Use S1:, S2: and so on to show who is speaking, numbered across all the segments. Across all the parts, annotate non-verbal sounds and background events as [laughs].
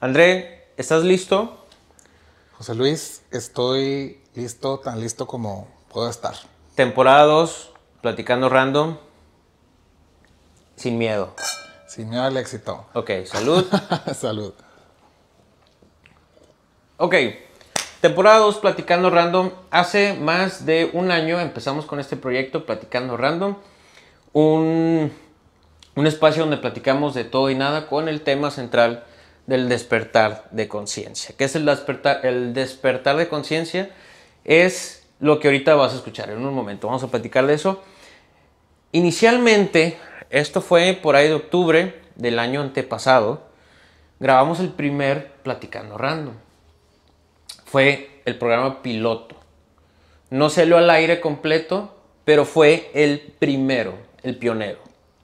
S1: André, ¿estás listo?
S2: José Luis, estoy listo, tan listo como puedo estar.
S1: Temporada 2, platicando random, sin miedo.
S2: Sin miedo al éxito.
S1: Ok, salud. [laughs]
S2: Salud.
S1: Ok, temporada 2, platicando random. Hace más de un año empezamos con este proyecto, platicando random. Un, un espacio donde platicamos de todo y nada con el tema central del despertar de conciencia. ¿Qué es el despertar? El despertar de conciencia es lo que ahorita vas a escuchar en un momento. Vamos a platicar de eso. Inicialmente, esto fue por ahí de octubre del año antepasado, grabamos el primer Platicando Random. Fue el programa piloto. No lo al aire completo, pero fue el primero, el pionero,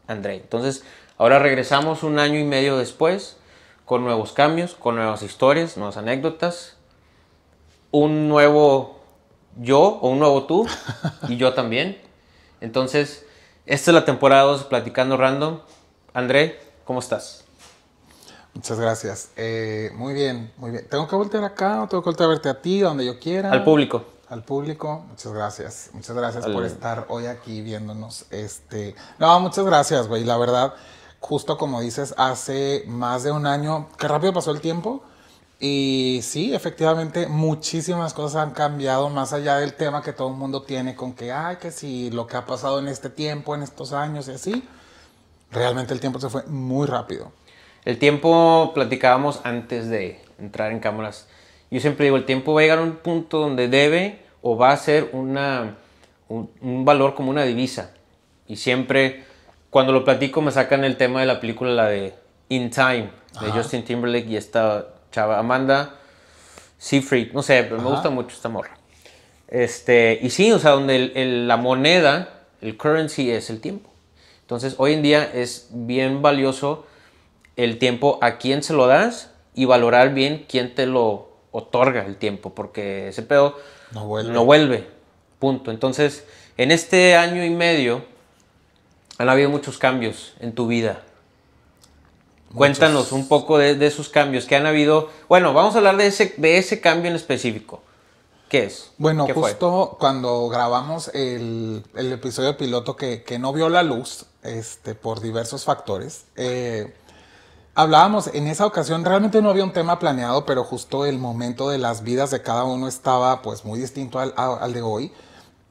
S1: André. Entonces, ahora regresamos un año y medio después con nuevos cambios, con nuevas historias, nuevas anécdotas, un nuevo yo o un nuevo tú [laughs] y yo también. Entonces, esta es la temporada 2 Platicando Random. André, ¿cómo estás?
S2: Muchas gracias. Eh, muy bien, muy bien. ¿Tengo que voltear acá o tengo que voltear a verte a ti, donde yo quiera?
S1: Al público.
S2: Al público, muchas gracias. Muchas gracias por estar hoy aquí viéndonos. Este, no, muchas gracias, güey. La verdad, justo como dices, hace más de un año, qué rápido pasó el tiempo. Y sí, efectivamente, muchísimas cosas han cambiado más allá del tema que todo el mundo tiene con que, ay, que si lo que ha pasado en este tiempo, en estos años y así. Realmente el tiempo se fue muy rápido.
S1: El tiempo, platicábamos antes de entrar en cámaras. Yo siempre digo, el tiempo va a llegar a un punto donde debe o va a ser una, un, un valor como una divisa. Y siempre cuando lo platico me sacan el tema de la película, la de In Time, de
S2: Ajá.
S1: Justin Timberlake y esta chava, Amanda Seyfried, no sé, pero me
S2: Ajá.
S1: gusta mucho esta morra. Este, y sí, o sea, donde el- el- la moneda, el currency es el tiempo. Entonces, hoy en día es bien valioso el tiempo a quién se lo das y valorar bien quién te lo otorga el tiempo, porque ese pedo
S2: No vuelve.
S1: no vuelve. Punto. Entonces, en este año y medio han habido muchos cambios en tu vida. Cuéntanos un poco de, de esos cambios que han habido. Bueno, vamos a hablar de ese, de ese cambio en específico. ¿Qué es?
S2: Bueno,
S1: ¿Qué fue?
S2: justo cuando grabamos el, el episodio piloto que, que no vio la luz este, por diversos factores, eh, hablábamos en esa ocasión, realmente no había un tema planeado, pero justo el momento de las vidas de cada uno estaba pues muy distinto al, al de hoy.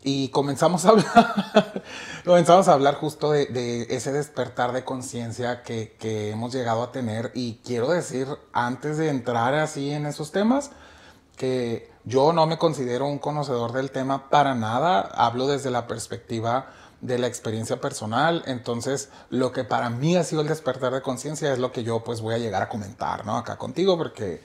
S2: Y comenzamos a hablar, [laughs] comenzamos a hablar justo de, ese despertar de conciencia que, que hemos llegado a tener. Y quiero decir, antes de entrar así en esos temas, que yo no me considero un conocedor del tema para nada, hablo desde la perspectiva de la experiencia personal, entonces lo que para mí ha sido el despertar de conciencia es lo que yo pues voy a llegar a comentar, ¿no? Acá contigo, porque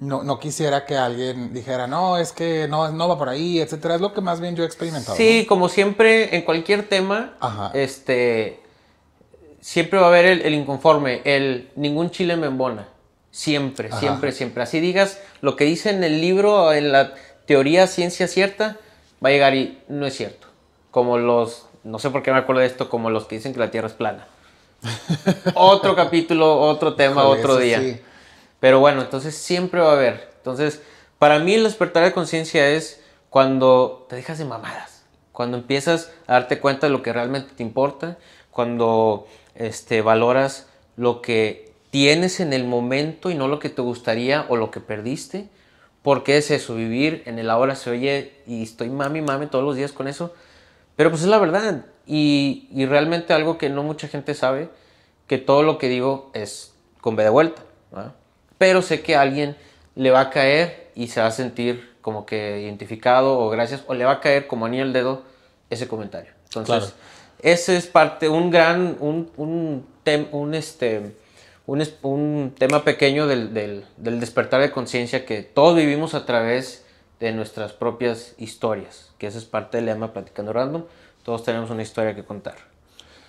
S2: no, no quisiera que alguien dijera, no, es que no, no va por ahí, etcétera, es lo que más bien yo he experimentado.
S1: Sí, como siempre, en cualquier tema,
S2: Ajá.
S1: este, siempre va a haber el, el inconforme, el ningún chile me embona. Siempre,
S2: Ajá.
S1: siempre, siempre. Así digas lo que dice en el libro, en la teoría ciencia cierta, va a llegar y no es cierto. Como los, no sé por qué me acuerdo de esto, como los que dicen que la Tierra es plana. [laughs] otro capítulo, otro tema, otro día.
S2: sí.
S1: Pero bueno, entonces siempre va a haber. Entonces, para mí el despertar de conciencia es cuando te dejas de mamadas, cuando empiezas a darte cuenta de lo que realmente te importa, cuando este, valoras lo que tienes en el momento y no lo que te gustaría o lo que perdiste. Porque es eso, vivir en el ahora se oye y estoy mami, mami todos los días con eso. Pero pues es la verdad. Y, y realmente algo que no mucha gente sabe, que todo lo que digo es con B de vuelta. ¿verdad? Pero sé que a alguien le va a caer y se va a sentir como que identificado o gracias, o le va a caer como anillo al dedo ese comentario. Entonces,
S2: Claro.
S1: ese es parte, un gran, un, un, tem- un, este, un, un tema pequeño del, del- del despertar de conciencia que todos vivimos a través de nuestras propias historias, que esa es parte del lema Platicando Random. Todos tenemos una historia que contar.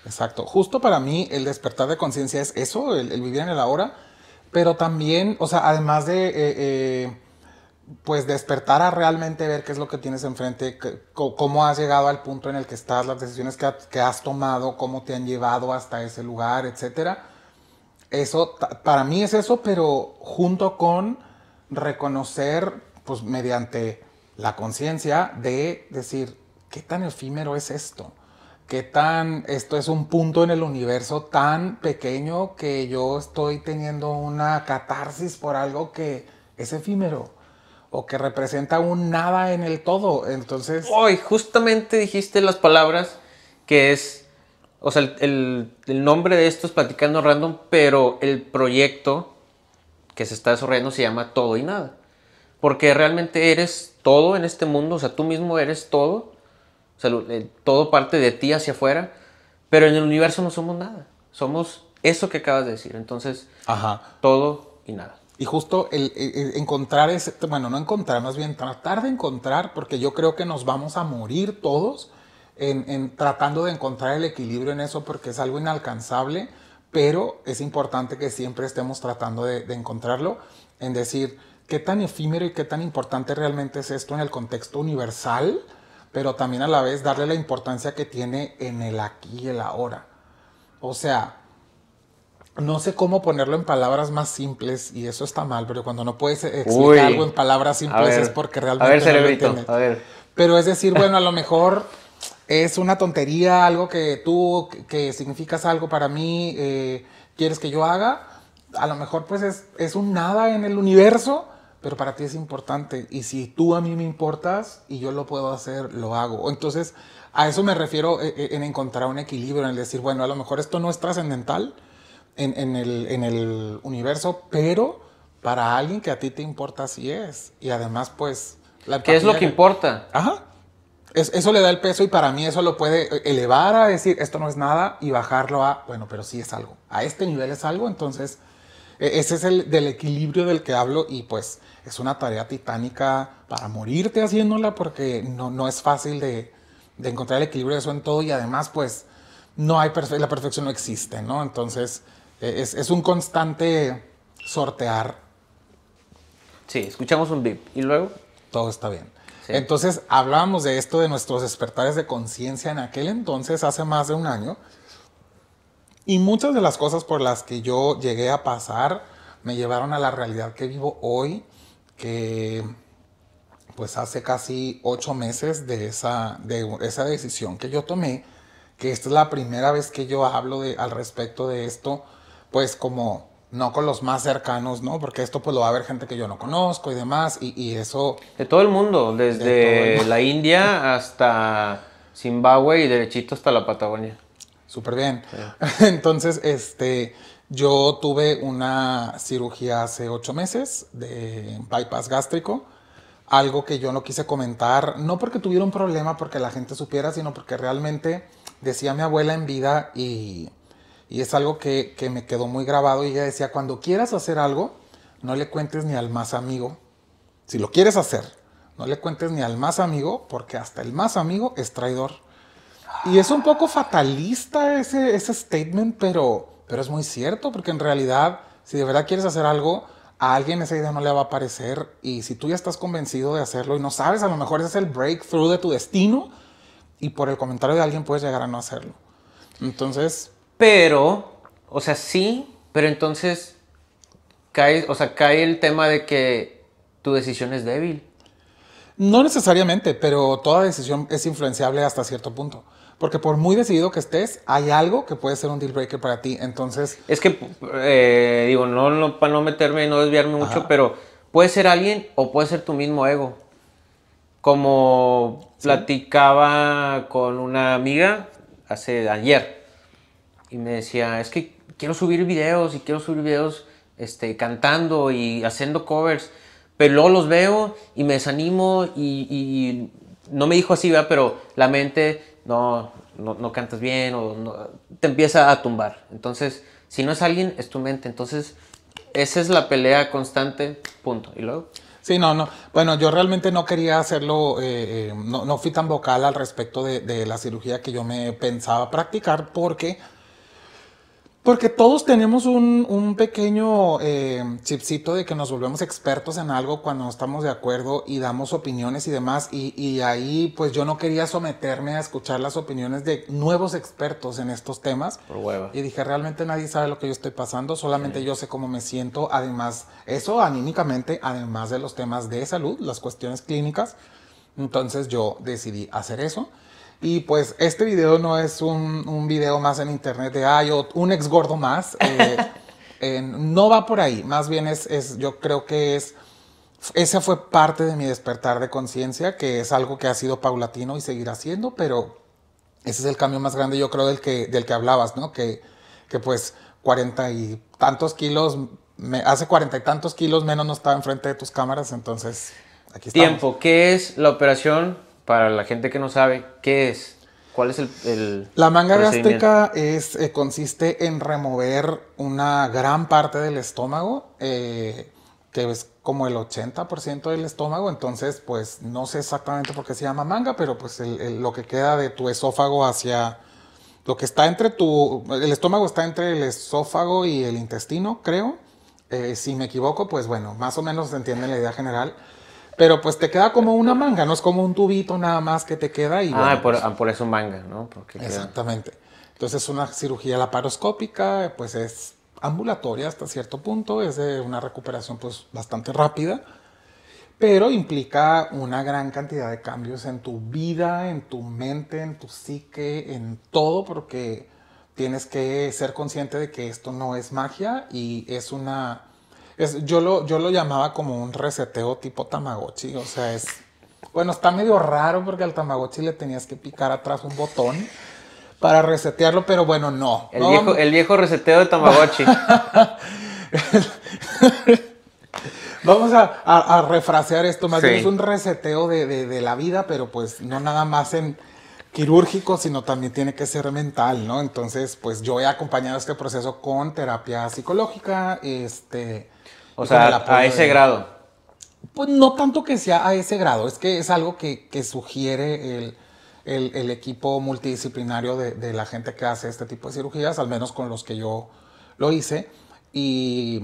S2: Exacto. Justo para mí el despertar de conciencia es eso, el, el vivir en el ahora, pero también, o sea, además de, eh, eh, pues, despertar a realmente ver qué es lo que tienes enfrente, cómo has llegado al punto en el que estás, las decisiones que, que has tomado, cómo te han llevado hasta ese lugar, etcétera. Eso, para mí es eso, pero junto con reconocer, pues mediante la conciencia de decir, ¿qué tan efímero es esto? ¿Qué tan, esto es un punto en el universo tan pequeño que yo estoy teniendo una catarsis por algo que es efímero? O que representa un nada en el todo. Entonces,
S1: Hoy, justamente dijiste las palabras que es, o sea, el, nombre de esto es Platicando Random, pero el proyecto que se está desarrollando se llama Todo y Nada. Porque realmente eres todo en este mundo, o sea, tú mismo eres todo, o sea, el- todo parte de ti hacia afuera, pero en el universo no somos nada, somos eso que acabas de decir, entonces,
S2: ajá.
S1: todo y nada.
S2: Y justo el, el- el encontrar ese, bueno, no encontrar, más bien tratar de encontrar, porque yo creo que nos vamos a morir todos en, en tratando de encontrar el equilibrio en eso, porque es algo inalcanzable, pero es importante que siempre estemos tratando de, de encontrarlo, en decir qué tan efímero y qué tan importante realmente es esto en el contexto universal, pero también a la vez darle la importancia que tiene en el aquí y el ahora. O sea, no sé cómo ponerlo en palabras más simples y eso está mal, pero cuando no puedes explicar
S1: Uy.
S2: algo en palabras simples
S1: ver,
S2: es porque realmente
S1: a ver,
S2: no lo
S1: a ver.
S2: Pero es decir, bueno, a lo [laughs] mejor es una tontería, algo que tú, que, que significas algo para mí, eh, quieres que yo haga. A lo mejor pues es, es un nada en el universo, pero para ti es importante. Y si tú a mí me importas y yo lo puedo hacer, lo hago. Entonces, a eso me refiero eh, eh, en encontrar un equilibrio, en el decir, bueno, a lo mejor esto no es trascendental en, en el, en el universo, pero para alguien que a ti te importa, sí es. Y además, pues... la
S1: ¿Qué es lo que importa?
S2: Ajá. Es- eso le da el peso y para mí eso lo puede elevar a decir esto no es nada y bajarlo a, bueno, pero sí es algo. A este nivel es algo, entonces ese es el del equilibrio del que hablo y pues es una tarea titánica para morirte haciéndola porque no, no es fácil de, de encontrar el equilibrio de eso en todo y además pues no hay perfe- la perfección no existe, ¿no? Entonces e- es, es un constante sortear
S1: Sí, escuchamos un beep. ¿Y luego?
S2: todo está bien.
S1: Sí.
S2: Entonces hablábamos de esto de nuestros despertares de conciencia en aquel entonces, hace más de un año. Y muchas de las cosas por las que yo llegué a pasar me llevaron a la realidad que vivo hoy, que pues hace casi ocho meses de esa, de esa decisión que yo tomé, que esta es la primera vez que yo hablo de, al respecto de esto, pues como no con los más cercanos, ¿no? Porque esto pues lo va a ver gente que yo no conozco y demás, y, y eso
S1: De todo el mundo, desde
S2: De todo el mundo.
S1: la India hasta Zimbabue y derechito hasta la Patagonia.
S2: Súper bien. [laughs] Entonces, este, yo tuve una cirugía hace ocho meses de bypass gástrico, algo que yo no quise comentar, no porque tuviera un problema, porque la gente supiera, sino porque realmente decía mi abuela en vida y, y es algo que, que me quedó muy grabado y ella decía, cuando quieras hacer algo, no le cuentes ni al más amigo. Si lo quieres hacer, no le cuentes ni al más amigo, porque hasta el más amigo es traidor. Y es un poco fatalista ese, ese statement, pero, pero es muy cierto, porque en realidad, si de verdad quieres hacer algo, a alguien esa idea no le va a parecer. Y si tú ya estás convencido de hacerlo y no sabes, a lo mejor ese es el breakthrough de tu destino, y por el comentario de alguien puedes llegar a no hacerlo. Entonces,
S1: Pero, o sea, sí, pero entonces cae, o sea, cae el tema de que tu decisión es débil.
S2: no necesariamente, pero toda decisión es influenciable hasta cierto punto. Porque por muy decidido que estés, hay algo que puede ser un deal breaker para ti. Entonces,
S1: Es que, eh, digo, no, no para no meterme y no desviarme mucho, pero puede ser alguien o puede ser tu mismo ego. Como platicaba con una amiga hace ayer y me decía, es que quiero subir videos y quiero subir videos este, cantando y haciendo covers, pero luego los veo y me desanimo y, y no me dijo así, ¿verdad? pero la mente, no, no, no cantas bien o no- te empieza a tumbar. Entonces, si no es alguien, es tu mente. Entonces, esa es la pelea constante, punto. Y luego,
S2: Sí, no, no. Bueno, yo realmente no quería hacerlo, eh, eh, no, no fui tan vocal al respecto de, de la cirugía que yo me pensaba practicar porque Porque todos tenemos un, un pequeño eh, chipcito de que nos volvemos expertos en algo cuando no estamos de acuerdo y damos opiniones y demás. Y, y, ahí pues yo no quería someterme a escuchar las opiniones de nuevos expertos en estos temas.
S1: Por hueva.
S2: Y dije, realmente nadie sabe lo que yo estoy pasando, solamente yo sé cómo me siento. Además, eso anímicamente, además de los temas de salud, las cuestiones clínicas. Entonces yo decidí hacer eso. Y pues este video no es un, un video más en internet de, ay, un ex gordo más. [laughs] Eh, no va por ahí, más bien es, es, yo creo que es, ese fue parte de mi despertar de conciencia, que es algo que ha sido paulatino y seguirá siendo, pero ese es el cambio más grande, yo creo, del que, del que hablabas, ¿no? Que, que pues cuarenta y tantos kilos, me, hace cuarenta y tantos kilos menos no estaba enfrente de tus cámaras, entonces aquí estamos.
S1: Tiempo, ¿qué es la operación para la gente que no sabe, ¿qué es? ¿Cuál es el, el
S2: La manga gástrica es, eh, consiste en remover una gran parte del estómago, eh, que es como el 80% del estómago, entonces pues no sé exactamente por qué se llama manga, pero pues el, el, lo que queda de tu esófago hacia... Lo que está entre tu... El estómago está entre el esófago y el intestino, creo. Eh, si me equivoco, pues bueno, más o menos se entiende la idea general. Pero pues te queda como una manga, no es como un tubito nada más que te queda y...
S1: Ah,
S2: bueno,
S1: por,
S2: pues,
S1: ah, por eso manga, ¿no? Porque queda-
S2: exactamente. Entonces una cirugía laparoscópica pues es ambulatoria hasta cierto punto, es de una recuperación pues bastante rápida, pero implica una gran cantidad de cambios en tu vida, en tu mente, en tu psique, en todo, porque tienes que ser consciente de que esto no es magia y es una... Es, yo, lo, yo lo llamaba como un reseteo tipo Tamagotchi, o sea, es... Bueno, está medio raro porque al Tamagotchi le tenías que picar atrás un botón para resetearlo, pero bueno, no.
S1: El,
S2: no
S1: viejo, el viejo reseteo de Tamagotchi. [laughs]
S2: Vamos a, a- a refrasear esto, más
S1: Sí.
S2: bien es un reseteo de, de- de la vida, pero pues no nada más en quirúrgico, sino también tiene que ser mental, ¿no? Entonces, pues yo he acompañado este proceso con terapia psicológica, este...
S1: O sea, a ese
S2: de-
S1: grado.
S2: Pues no tanto que sea a ese grado, es que es algo que, que sugiere el, el- el equipo multidisciplinario de, de la gente que hace este tipo de cirugías, al menos con los que yo lo hice. Y,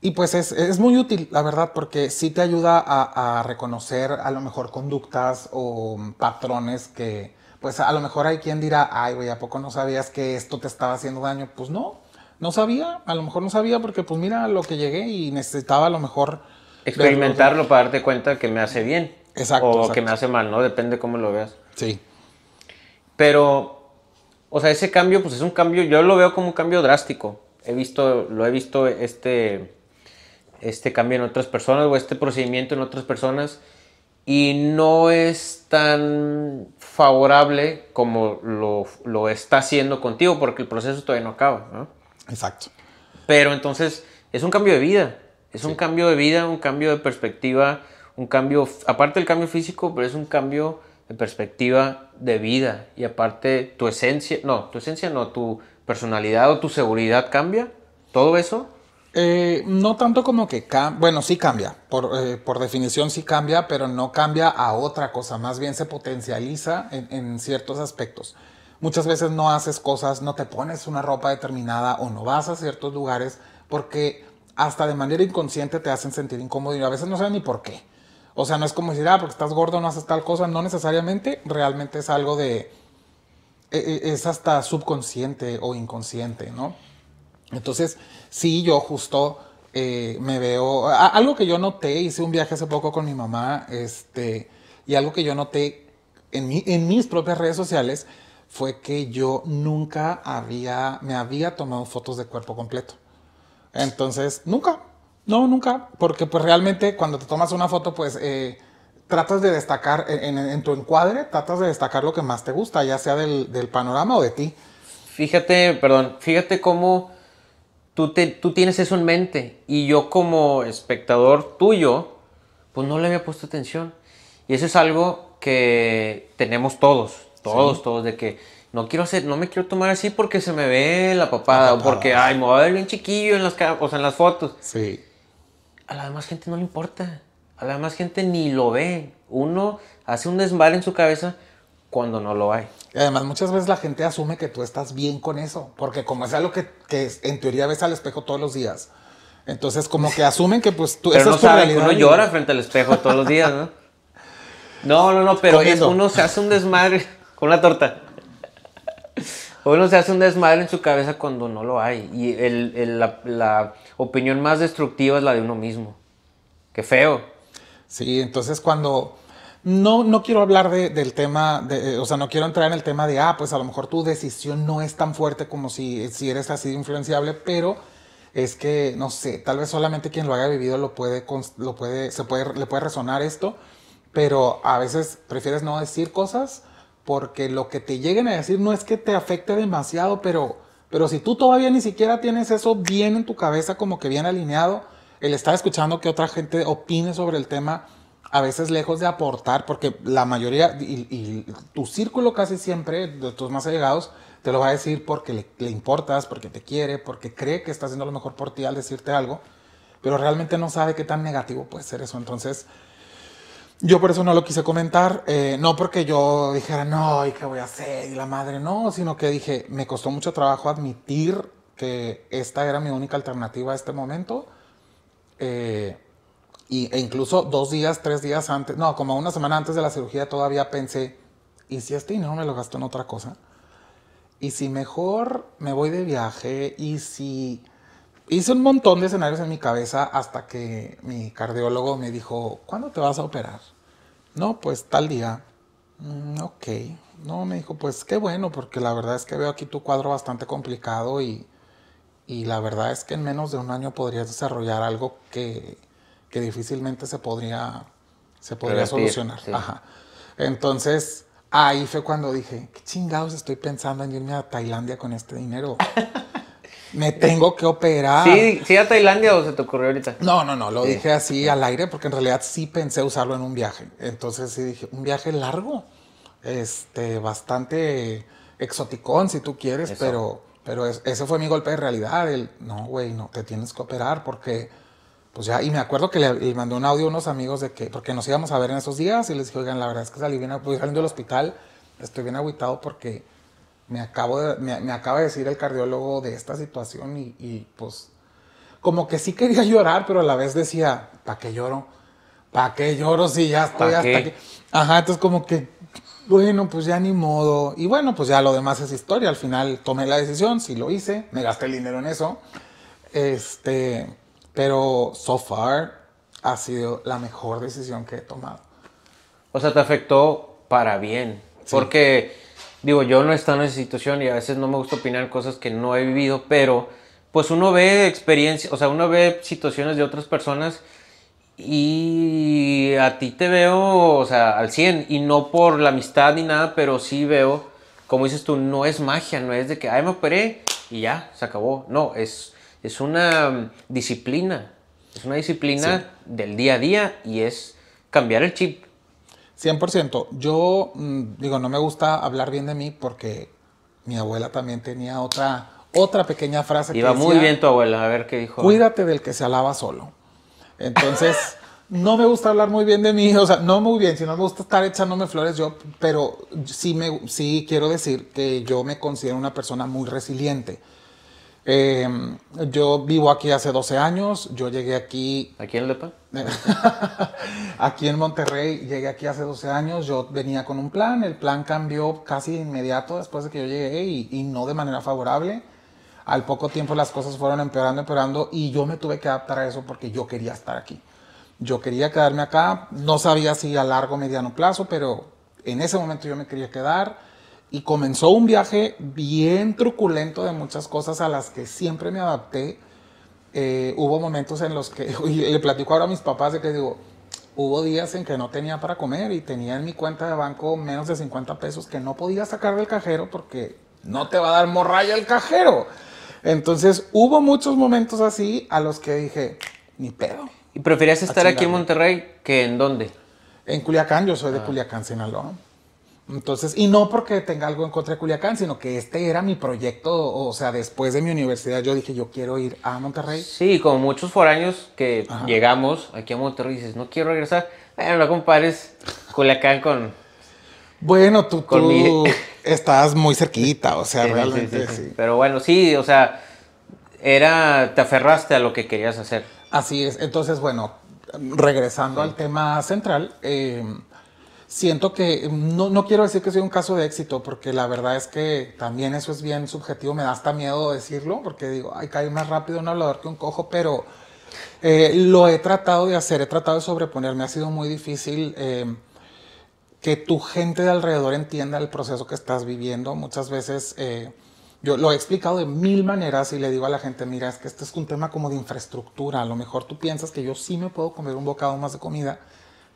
S2: y pues es, es muy útil, la verdad, porque sí te ayuda a, a reconocer a lo mejor conductas o patrones que, pues a lo mejor hay quien dirá, ay, güey, ¿a poco no sabías que esto te estaba haciendo daño? Pues no, no sabía, a lo mejor no sabía porque pues mira lo que llegué y necesitaba a lo mejor... verlo.
S1: Experimentarlo para darte cuenta que me hace bien.
S2: Exacto,
S1: O
S2: exacto.
S1: que me hace mal, ¿no? Depende cómo lo veas.
S2: Sí.
S1: Pero, o sea, ese cambio, pues es un cambio, yo lo veo como un cambio drástico. He visto, lo he visto este, este cambio en otras personas o este procedimiento en otras personas y no es tan favorable como lo, lo está haciendo contigo porque el proceso todavía no acaba, ¿no?
S2: Exacto.
S1: Pero entonces es un cambio de vida, es un cambio de vida, un cambio de perspectiva, un cambio, aparte del cambio físico, pero es un cambio de perspectiva de vida y aparte tu esencia, no, tu esencia no, tu personalidad o tu seguridad cambia, todo eso.
S2: Eh, no tanto como que cambia, bueno, sí cambia, por, eh, por definición sí cambia, pero no cambia a otra cosa, más bien se potencializa en, en ciertos aspectos. Muchas veces no haces cosas, no te pones una ropa determinada o no vas a ciertos lugares porque hasta de manera inconsciente te hacen sentir incómodo y a veces no sabes ni por qué. O sea, no es como decir, ah, porque estás gordo no haces tal cosa, no necesariamente, realmente es algo de, e- e- es hasta subconsciente o inconsciente, ¿no? Entonces, sí, yo justo eh, me veo. algo que yo noté, hice un viaje hace poco con mi mamá, este, y algo que yo noté en mis propias redes sociales fue que yo nunca había, me había tomado fotos de cuerpo completo. Entonces, nunca, no, nunca, porque pues realmente cuando te tomas una foto, pues eh, tratas de destacar en, tu encuadre, tratas de destacar lo que más te gusta, ya sea del, del panorama o de ti.
S1: Fíjate, perdón, fíjate cómo tú, te, tú tienes eso en mente y yo como espectador tuyo, pues no le había puesto atención. Y eso es algo que tenemos todos, todos, todos, de que no quiero hacer, no me quiero tomar así porque se me ve la papada,
S2: La
S1: o porque, ay, me voy a ver bien chiquillo en las, o sea, en las fotos.
S2: Sí.
S1: A la demás gente no le importa. A la demás gente ni lo ve. Uno hace un desmadre en su cabeza cuando no lo hay.
S2: Y además muchas veces la gente asume que tú estás bien con eso, porque como es algo que, que en teoría ves al espejo todos los días, entonces como que asumen que pues tú...
S1: Pero
S2: esa
S1: no
S2: es tu realidad
S1: uno llora frente al espejo todos los días, ¿no? No, no, no, pero es, uno se hace un desmadre con una torta. Uno se hace un desmadre en su cabeza cuando no lo hay. Y el- la, opinión más destructiva es la de uno mismo. Qué feo.
S2: Sí, entonces cuando... No, no quiero hablar de- del tema, de, eh, o sea, no quiero entrar en el tema de, ah, pues a lo mejor tu decisión no es tan fuerte como si, si eres así influenciable, pero es que, no sé, tal vez solamente quien lo haya vivido lo puede, lo puede, se puede, le puede resonar esto, pero a veces prefieres no decir cosas porque lo que te lleguen a decir no es que te afecte demasiado, pero, pero si tú todavía ni siquiera tienes eso bien en tu cabeza, como que bien alineado, el estar escuchando que otra gente opine sobre el tema, a veces lejos de aportar, porque la mayoría y, tu círculo casi siempre, de tus más allegados, te lo va a decir porque le, le importas, porque te quiere, porque cree que está haciendo lo mejor por ti al decirte algo, pero realmente no sabe qué tan negativo puede ser eso. Entonces, yo por eso no lo quise comentar, eh, no porque yo dijera, no, ¿y qué voy a hacer? Y la madre, no, sino que dije, me costó mucho trabajo admitir que esta era mi única alternativa a este momento. Eh, y, e incluso dos días, tres días antes, no, como una semana antes de la cirugía todavía pensé, ¿y si este dinero me lo gasto en otra cosa? ¿Y si mejor me voy de viaje? ¿Y si hice un montón de escenarios en mi cabeza hasta que mi cardiólogo me dijo, ¿cuándo te vas a operar? No, pues tal día. "Mm, ok. No, me dijo, pues qué bueno, porque la verdad es que veo aquí tu cuadro bastante complicado y, y la verdad es que en menos de un año podrías desarrollar algo que, que difícilmente se podría, se podría
S1: Revertir,
S2: solucionar.
S1: sí.
S2: Ajá. Entonces, ahí fue cuando dije, ¿qué chingados estoy pensando en irme a Tailandia con este dinero? [laughs] Me tengo que operar.
S1: ¿Sí, ¿Sí a Tailandia o se te ocurrió ahorita?
S2: No, no, no, lo
S1: Sí.
S2: dije así al aire porque en realidad sí pensé usarlo en un viaje. Entonces sí dije, un viaje largo, este, bastante exoticón si tú quieres,
S1: Eso.
S2: pero, pero es- ese fue mi golpe de realidad. El, no, güey, no, te tienes que operar porque, pues ya, y me acuerdo que le, le mandé un audio a unos amigos de que, porque nos íbamos a ver en esos días y les dije, oigan, la verdad es que salí bien, voy saliendo del hospital, estoy bien agüitado porque me, acabo de, me, me acaba de decir el cardiólogo de esta situación y, y, pues como que sí quería [laughs] llorar, pero a la vez decía, ¿para qué lloro? ¿Para qué lloro si ya estoy
S1: ¿Pa'
S2: hasta
S1: qué?
S2: aquí? Ajá, entonces como que, bueno, pues ya ni modo. Y bueno, pues ya lo demás es historia. Al final tomé la decisión, sí lo hice, me gasté el dinero en eso. Este, pero so far ha sido la mejor decisión que he tomado.
S1: O sea, te afectó para bien. Porque, digo, yo no he estado en esa situación y a veces no me gusta opinar cosas que no he vivido, pero pues uno ve experiencias, o sea, uno ve situaciones de otras personas y a ti te veo, o sea, al 100 y no por la amistad ni nada, pero sí veo, como dices tú, no es magia, no es de que, ay, me operé y ya, se acabó. No, es, es una disciplina, es una disciplina del día a día y es cambiar el chip.
S2: 100%. Yo mm, digo, no me gusta hablar bien de mí porque mi abuela también tenía otra, otra pequeña frase que
S1: Iba muy
S2: decía,
S1: bien tu abuela, a ver qué dijo.
S2: Cuídate del que se alaba solo. Entonces, [laughs] no me gusta hablar muy bien de mí, o sea, no muy bien, sino me gusta estar echándome flores yo, pero sí, me, sí quiero decir que yo me considero una persona muy resiliente. Eh, yo vivo aquí hace 12 años, yo llegué aquí
S1: ¿Aquí en el depa? [laughs]
S2: aquí en Monterrey, llegué aquí hace 12 años, yo venía con un plan, el plan cambió casi de inmediato después de que yo llegué y, y no de manera favorable. Al poco tiempo las cosas fueron empeorando, empeorando y yo me tuve que adaptar a eso porque yo quería estar aquí. Yo quería quedarme acá, no sabía si a largo o mediano plazo, pero en ese momento yo me quería quedar y comenzó un viaje bien truculento de muchas cosas a las que siempre me adapté eh, hubo momentos en los que, [laughs] y le platico ahora a mis papás de que digo, hubo días en que no tenía para comer y tenía en mi cuenta de banco menos de 50 pesos que no podía sacar del cajero porque no te va a dar morralla el cajero. Entonces hubo muchos momentos así a los que dije, ni pedo.
S1: ¿Y preferías estar aquí en. Monterrey que en dónde?
S2: En Culiacán, yo soy de Culiacán, Sinaloa. Entonces, y no porque tenga algo en contra de Culiacán, sino que este era mi proyecto, o sea, después de mi universidad yo dije, yo quiero ir a Monterrey.
S1: Sí, como muchos foráneos que
S2: Ajá.
S1: llegamos aquí a Monterrey y dices, no quiero regresar. Bueno, no compares Culiacán con...
S2: Bueno, tú,
S1: Con
S2: tú
S1: mi- [laughs]
S2: estás muy cerquita, o sea,
S1: Sí,
S2: realmente
S1: sí, sí,
S2: sí.
S1: Pero bueno, sí, o sea, era, te aferraste a lo que querías hacer.
S2: Así es. Entonces, bueno, regresando al tema central, eh, siento que no, no quiero decir que soy un caso de éxito, porque la verdad es que también eso es bien subjetivo. Me da hasta miedo decirlo, porque digo, ay, cae más rápido un hablador que un cojo, pero eh, lo he tratado de hacer, he tratado de sobreponerme. Ha sido muy difícil. eh, que tu gente de alrededor entienda el proceso que estás viviendo. Muchas veces eh, yo lo he explicado de mil maneras y le digo a la gente, mira, es que este es un tema como de infraestructura. A lo mejor tú piensas que yo sí me puedo comer un bocado más de comida,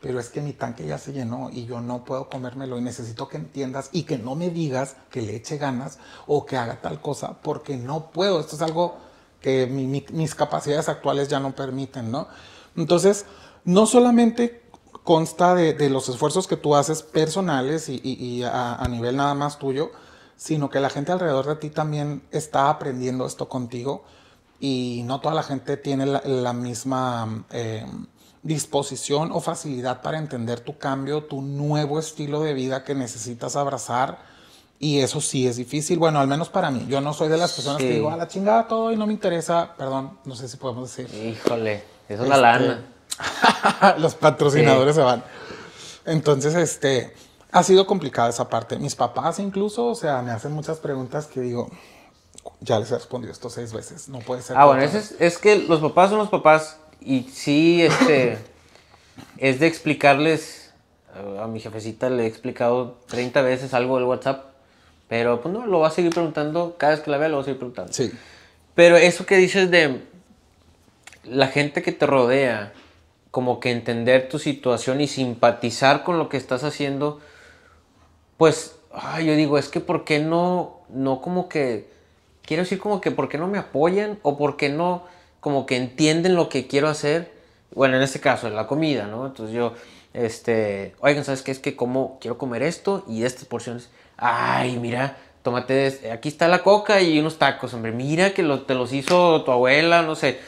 S2: pero es que mi tanque ya se llenó y yo no puedo comérmelo y necesito que entiendas y que no me digas que le eche ganas o que haga tal cosa porque no puedo. Esto es algo que mi- mi- mis capacidades actuales ya no permiten, ¿no? Entonces, no solamente consta de, los esfuerzos que tú haces personales y, a, nivel nada más tuyo, sino que la gente alrededor de ti también está aprendiendo esto contigo y no toda la gente tiene la, la misma eh, disposición o facilidad para entender tu cambio, tu nuevo estilo de vida que necesitas abrazar. Y eso sí es difícil, bueno, al menos para mí. Yo no soy de las personas
S1: Sí.
S2: que digo, a la chingada todo y no me interesa, perdón, no sé si podemos decir.
S1: Híjole, es una
S2: Este,
S1: lana. [laughs]
S2: los patrocinadores se van. Entonces, este, ha sido complicada esa parte. Mis papás incluso, o sea, me hacen muchas preguntas que digo, ya les he respondido esto seis veces, no puede ser.
S1: Ah, bueno, es que los papás son los papás y sí, este, es de explicarles, a mi jefecita le he explicado 30 veces algo del WhatsApp, pero pues no, lo va a seguir preguntando, cada vez que la vea lo va a seguir preguntando.
S2: Sí,
S1: Pero eso que dices de la gente que te rodea, como que entender tu situación y simpatizar con lo que estás haciendo, pues, ay, yo digo, es que ¿por qué no, no como que, quiero decir como que ¿por qué no me apoyan? O ¿por qué no como que entienden lo que quiero hacer? Bueno, en este caso, la comida, ¿no? Entonces yo, este, oigan, ¿sabes qué? Es que como, quiero comer esto y estas porciones. Ay, mira, tómate, aquí está la coca y unos tacos, hombre. Mira que lo- te los hizo tu abuela, no sé.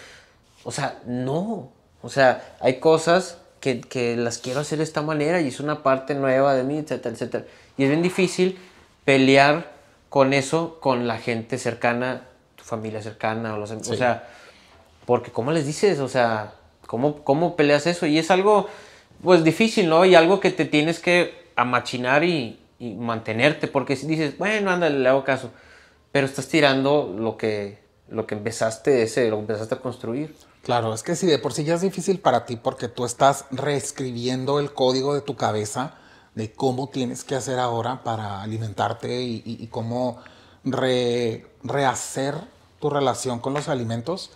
S1: O sea, no. O sea, hay cosas que, que las quiero hacer de esta manera y es una parte nueva de mí, etcétera, etcétera. Y es bien difícil pelear con eso con la gente cercana, tu familia cercana, o, los, am- o
S2: Sí.
S1: sea, porque ¿cómo les dices? O sea, ¿cómo, ¿cómo peleas eso? Y es algo, pues, difícil, ¿no? Y algo que te tienes que amachinar y, mantenerte, porque si dices, bueno, ándale, le hago caso, pero estás tirando lo que, lo que empezaste, ese, lo que empezaste a construir.
S2: claro, es que si de por sí ya es difícil para ti porque tú estás reescribiendo el código de tu cabeza de cómo tienes que hacer ahora para alimentarte y, cómo re- rehacer tu relación con los alimentos.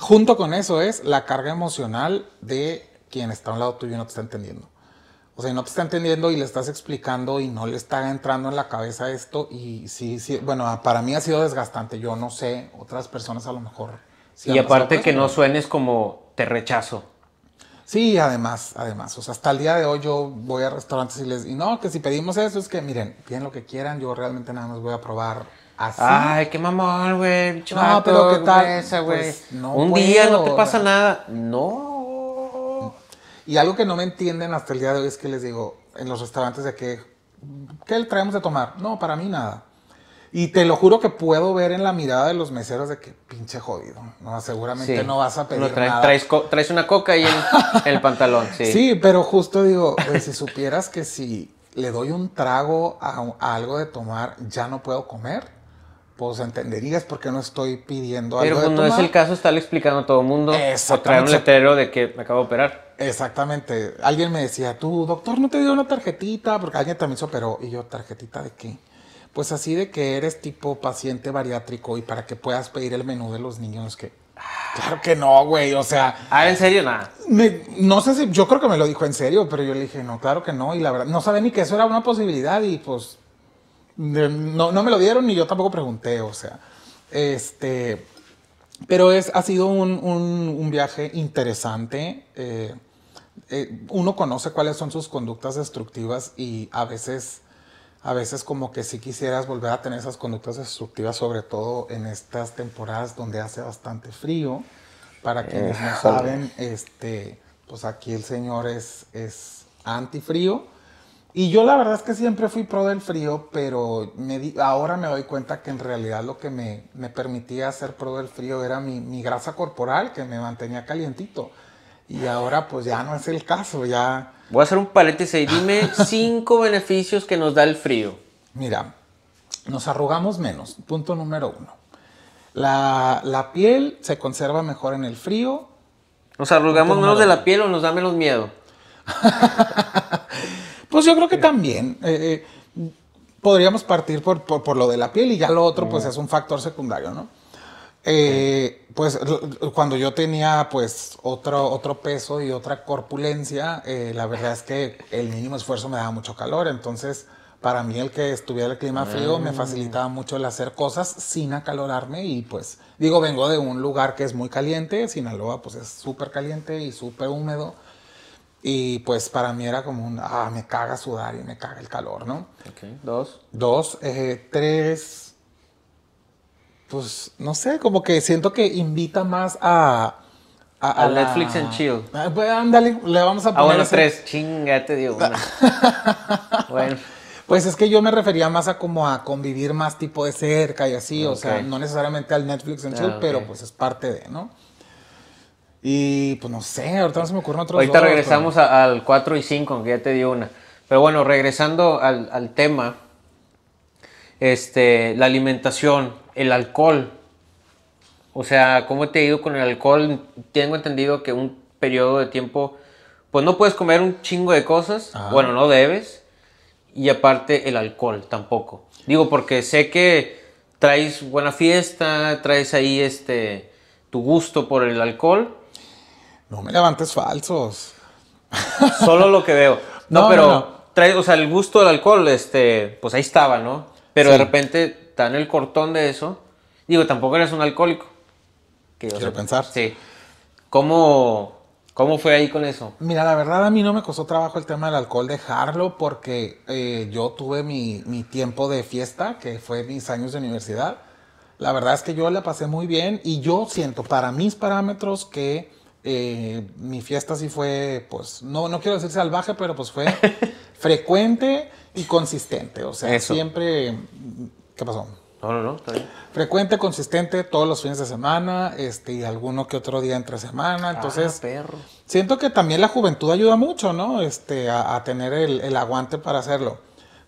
S2: Junto con eso es la carga emocional de quien está a un lado tuyo y no te está entendiendo. O sea, no te está entendiendo y le estás explicando y no le está entrando en la cabeza esto. Y sí, sí, bueno, para mí ha sido desgastante. Yo no sé, otras personas a lo mejor. sí
S1: y aparte que no suenes como te rechazo.
S2: Sí, además, además. O sea, hasta el día de hoy yo voy a restaurantes y les digo, no, que si pedimos eso es que, miren, piden lo que quieran, yo realmente nada más voy a probar así.
S1: Ay, qué mamón, güey.
S2: No, pero ¿qué tal?
S1: esa.
S2: Pues, no
S1: Un día no te pasa nada. No.
S2: Y algo que no me entienden hasta el día de hoy es que les digo en los restaurantes de que, ¿qué le traemos de tomar? No, para mí nada. Y te lo juro que puedo ver en la mirada de los meseros de que pinche jodido. No, seguramente
S1: Sí.
S2: no vas a pedir
S1: No, trae-
S2: nada.
S1: Traes, una coca ahí en, en el pantalón, sí.
S2: Sí, pero justo digo, güey, si supieras que si le doy un trago a, a algo de tomar, ya no puedo comer, pues entenderías por qué no estoy pidiendo
S1: Pero
S2: algo
S1: pues
S2: de
S1: no es el caso estarle explicando a todo el mundo o traer un letrero de que me acabo de operar.
S2: Exactamente. Alguien me decía, tú, doctor, ¿no te dio una tarjetita? Porque alguien también se operó. Y yo, ¿tarjetita de qué? Pues así de que eres tipo paciente bariátrico y para que puedas pedir el menú de los niños que... Claro que no, güey. O sea,
S1: Ah, ¿en serio? Nada.
S2: me- no sé si... Yo creo que me lo dijo en serio, pero yo le dije, no, claro que no. Y la verdad, no sabía ni que eso era una posibilidad y pues... no, no me lo dieron ni yo tampoco pregunté, o sea. Este... Pero es, ha sido un, un- un viaje interesante. eh, eh, uno conoce cuáles son sus conductas destructivas y a veces, a veces como que si quisieras volver a tener esas conductas destructivas, sobre todo en estas temporadas donde hace bastante frío. Para quienes no saben, este, pues aquí el señor es, es antifrío Y yo la verdad es que siempre fui pro del frío, pero me di- ahora me doy cuenta que en realidad lo que me, me permitía ser pro del frío era mi, mi grasa corporal, que me mantenía calientito. Y ahora pues ya no es el caso, ya...
S1: Voy a hacer un paréntesis y dime [laughs] cinco beneficios que nos da el frío.
S2: Mira, nos arrugamos menos, punto número uno. La, la piel se conserva mejor en el frío.
S1: ¿Nos arrugamos menos de la piel o nos da menos miedo? [laughs]
S2: Pues yo creo que también. eh, eh, podríamos partir por, por- por lo de la piel y ya lo otro pues es un factor secundario, ¿no? Eh, pues cuando yo tenía pues otro, otro peso y otra corpulencia, eh, la verdad es que el mínimo esfuerzo me daba mucho calor, entonces para mí el que estuviera el clima frío me facilitaba mucho el hacer cosas sin acalorarme y pues digo, vengo de un lugar que es muy caliente, Sinaloa pues es súper caliente y súper húmedo y pues para mí era como un, ah, me caga sudar y me caga el calor, ¿no?
S1: Ok, dos.
S2: Dos, eh, tres, pues no sé, como que siento que invita más a... a- a
S1: Al
S2: la-
S1: Netflix and chill.
S2: Ah, pues ándale, le vamos a poner
S1: Ah, bueno,
S2: ese-
S1: tres. Chinga, te digo [laughs] bueno,
S2: Pues es que yo me refería más a como a convivir más tipo de cerca y así, o sea, no necesariamente al Netflix and
S1: Ah,
S2: chill,
S1: ok.
S2: pero pues es parte de, ¿no? Y pues no sé, ahorita no se me ocurren otros
S1: ahorita
S2: dos,
S1: regresamos a- al 4 y 5, aunque ya te di una. Pero bueno, regresando al, al tema, este, la alimentación, el alcohol. O sea, ¿cómo te ha ido con el alcohol? Tengo entendido que un periodo de tiempo, pues no puedes comer un chingo de cosas.
S2: Ajá.
S1: Bueno, no debes. Y aparte el alcohol tampoco. Digo, porque sé que traes buena fiesta, traes ahí este tu gusto por el alcohol.
S2: No me levantes falsos.
S1: Solo lo que veo. [laughs] No,
S2: No,
S1: pero
S2: no, no.
S1: trae, o sea, el gusto del alcohol, este, pues ahí estaba, ¿no? Pero de repente te dan el cortón de eso. Digo, tampoco eres un alcohólico. Que
S2: Quiero
S1: sepa.
S2: pensar.
S1: Sí. ¿Cómo, ¿Cómo fue ahí con eso?
S2: Mira, la verdad a mí no me costó trabajo el tema del alcohol dejarlo porque eh, yo tuve mi, mi tiempo de fiesta, que fue mis años de universidad. La verdad es que yo la pasé muy bien y yo siento para mis parámetros que eh, mi fiesta sí fue, pues, no, no quiero decir salvaje, pero pues fue [laughs] frecuente y consistente. O sea,
S1: Eso.
S2: siempre... ¿Qué pasó?
S1: No, no, no, está bien.
S2: Frecuente, consistente, todos los fines de semana, este, y alguno que otro día entre semana. Entonces,
S1: Ah, perro.
S2: Siento que también la juventud ayuda mucho, ¿no? Este, a, a tener el, el aguante para hacerlo.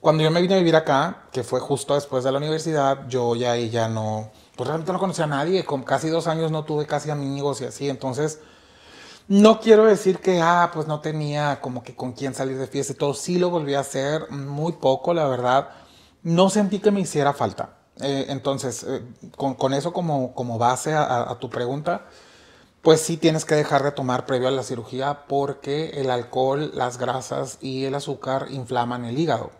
S2: Cuando yo me vine a vivir acá, que fue justo después de la universidad, yo ya ahí ya no, pues realmente no conocía a nadie, con casi dos años no tuve casi amigos y así, entonces no quiero decir que, ah, pues no tenía como que con quién salir de fiesta y todo, sí lo volví a hacer, muy poco, la verdad, no sentí que me hiciera falta. Eh, entonces, eh, con, eso como, como base a- a- a tu pregunta, pues sí tienes que dejar de tomar previo a la cirugía porque el alcohol, las grasas y el azúcar inflaman el hígado.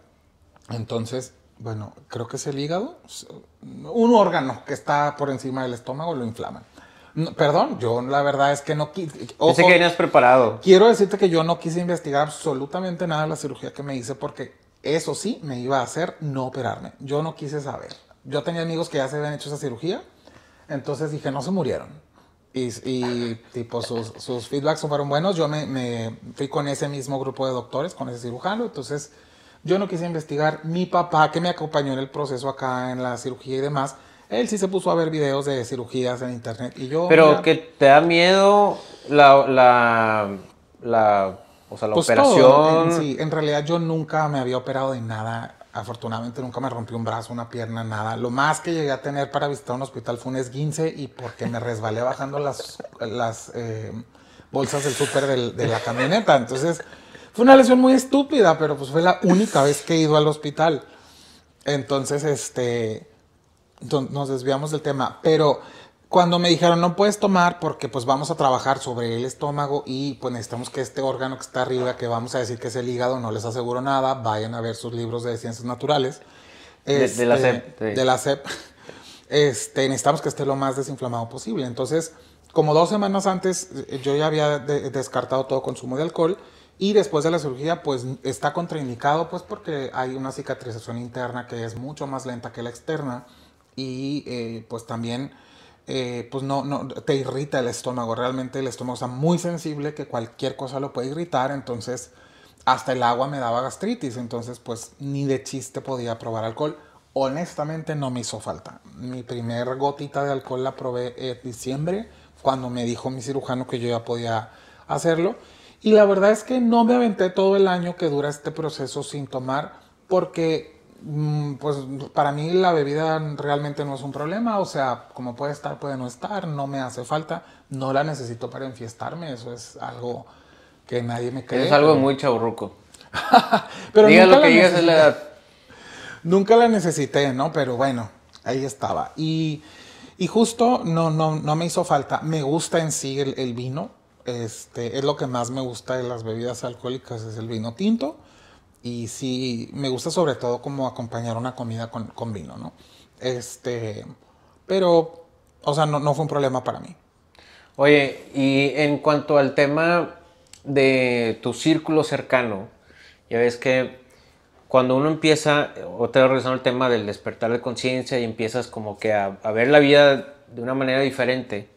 S2: Entonces, bueno, creo que es el hígado, un órgano que está por encima del estómago lo inflaman. No, perdón, yo la verdad es que no qui-
S1: Pensé
S2: ojo,
S1: que venías preparado.
S2: quiero decirte que yo no quise investigar absolutamente nada de la cirugía que me hice porque eso sí me iba a hacer no operarme. Yo no quise saber. Yo tenía amigos que ya se habían hecho esa cirugía, entonces dije, no se murieron. Y, y, tipo, sus, sus feedbacks fueron buenos. Yo me, me fui con ese mismo grupo de doctores, con ese cirujano, entonces yo no quise investigar. Mi papá, que me acompañó en el proceso acá en la cirugía y demás, él sí se puso a ver videos de cirugías en internet. Y yo,
S1: Pero
S2: mira,
S1: que te da miedo la, la, la, o sea, la
S2: Pues
S1: operación.
S2: todo, en, sí, en realidad yo nunca me había operado de nada. Afortunadamente nunca me rompí un brazo, una pierna, nada. Lo más que llegué a tener para visitar un hospital fue un esguince y porque me resbalé bajando las, las eh, bolsas del súper de la camioneta. Entonces fue una lesión muy estúpida, pero pues fue la única vez que he ido al hospital. Entonces, este, nos desviamos del tema, pero cuando me dijeron no puedes tomar porque pues vamos a trabajar sobre el estómago y pues necesitamos que este órgano que está arriba, que vamos a decir que es el hígado, no les aseguro nada, vayan a ver sus libros de ciencias naturales.
S1: De- de la
S2: Este,
S1: SEP, sí.
S2: De la SEP. [laughs] Este, necesitamos que esté lo más desinflamado posible. Entonces, como dos semanas antes, eh, yo ya había de- descartado todo consumo de alcohol y después de la cirugía, pues está contraindicado, pues porque hay una cicatrización interna que es mucho más lenta que la externa y eh, pues también eh, pues no, no te irrita el estómago. Realmente el estómago está muy sensible que cualquier cosa lo puede irritar, entonces hasta el agua me daba gastritis, entonces pues ni de chiste podía probar alcohol. Honestamente no me hizo falta. Mi primer gotita de alcohol la probé en diciembre, cuando me dijo mi cirujano que yo ya podía hacerlo. Y la verdad es que no me aventé todo el año que dura este proceso sin tomar, porque pues para mí la bebida realmente no es un problema, o sea, como puede estar, puede no estar, no me hace falta, no la necesito para enfiestarme, eso es algo que nadie me cree.
S1: Es algo muy chaburruco. [laughs]
S2: pero
S1: Diga
S2: nunca
S1: lo que
S2: la
S1: digas es la
S2: necesité.
S1: edad.
S2: Nunca la necesité, ¿no? Pero bueno, ahí estaba. Y, y justo no, no, no me hizo falta. Me gusta en sí el, el vino. Este, es lo que más me gusta de las bebidas alcohólicas, es el vino tinto. Y sí, me gusta sobre todo como acompañar una comida con, con vino, ¿no? Este, pero, o sea, no, no fue un problema para mí.
S1: Oye, y en cuanto al tema de tu círculo cercano, ya ves que cuando uno empieza, otra vez regresando al tema del despertar de conciencia y empiezas como que a, a ver la vida de una manera diferente,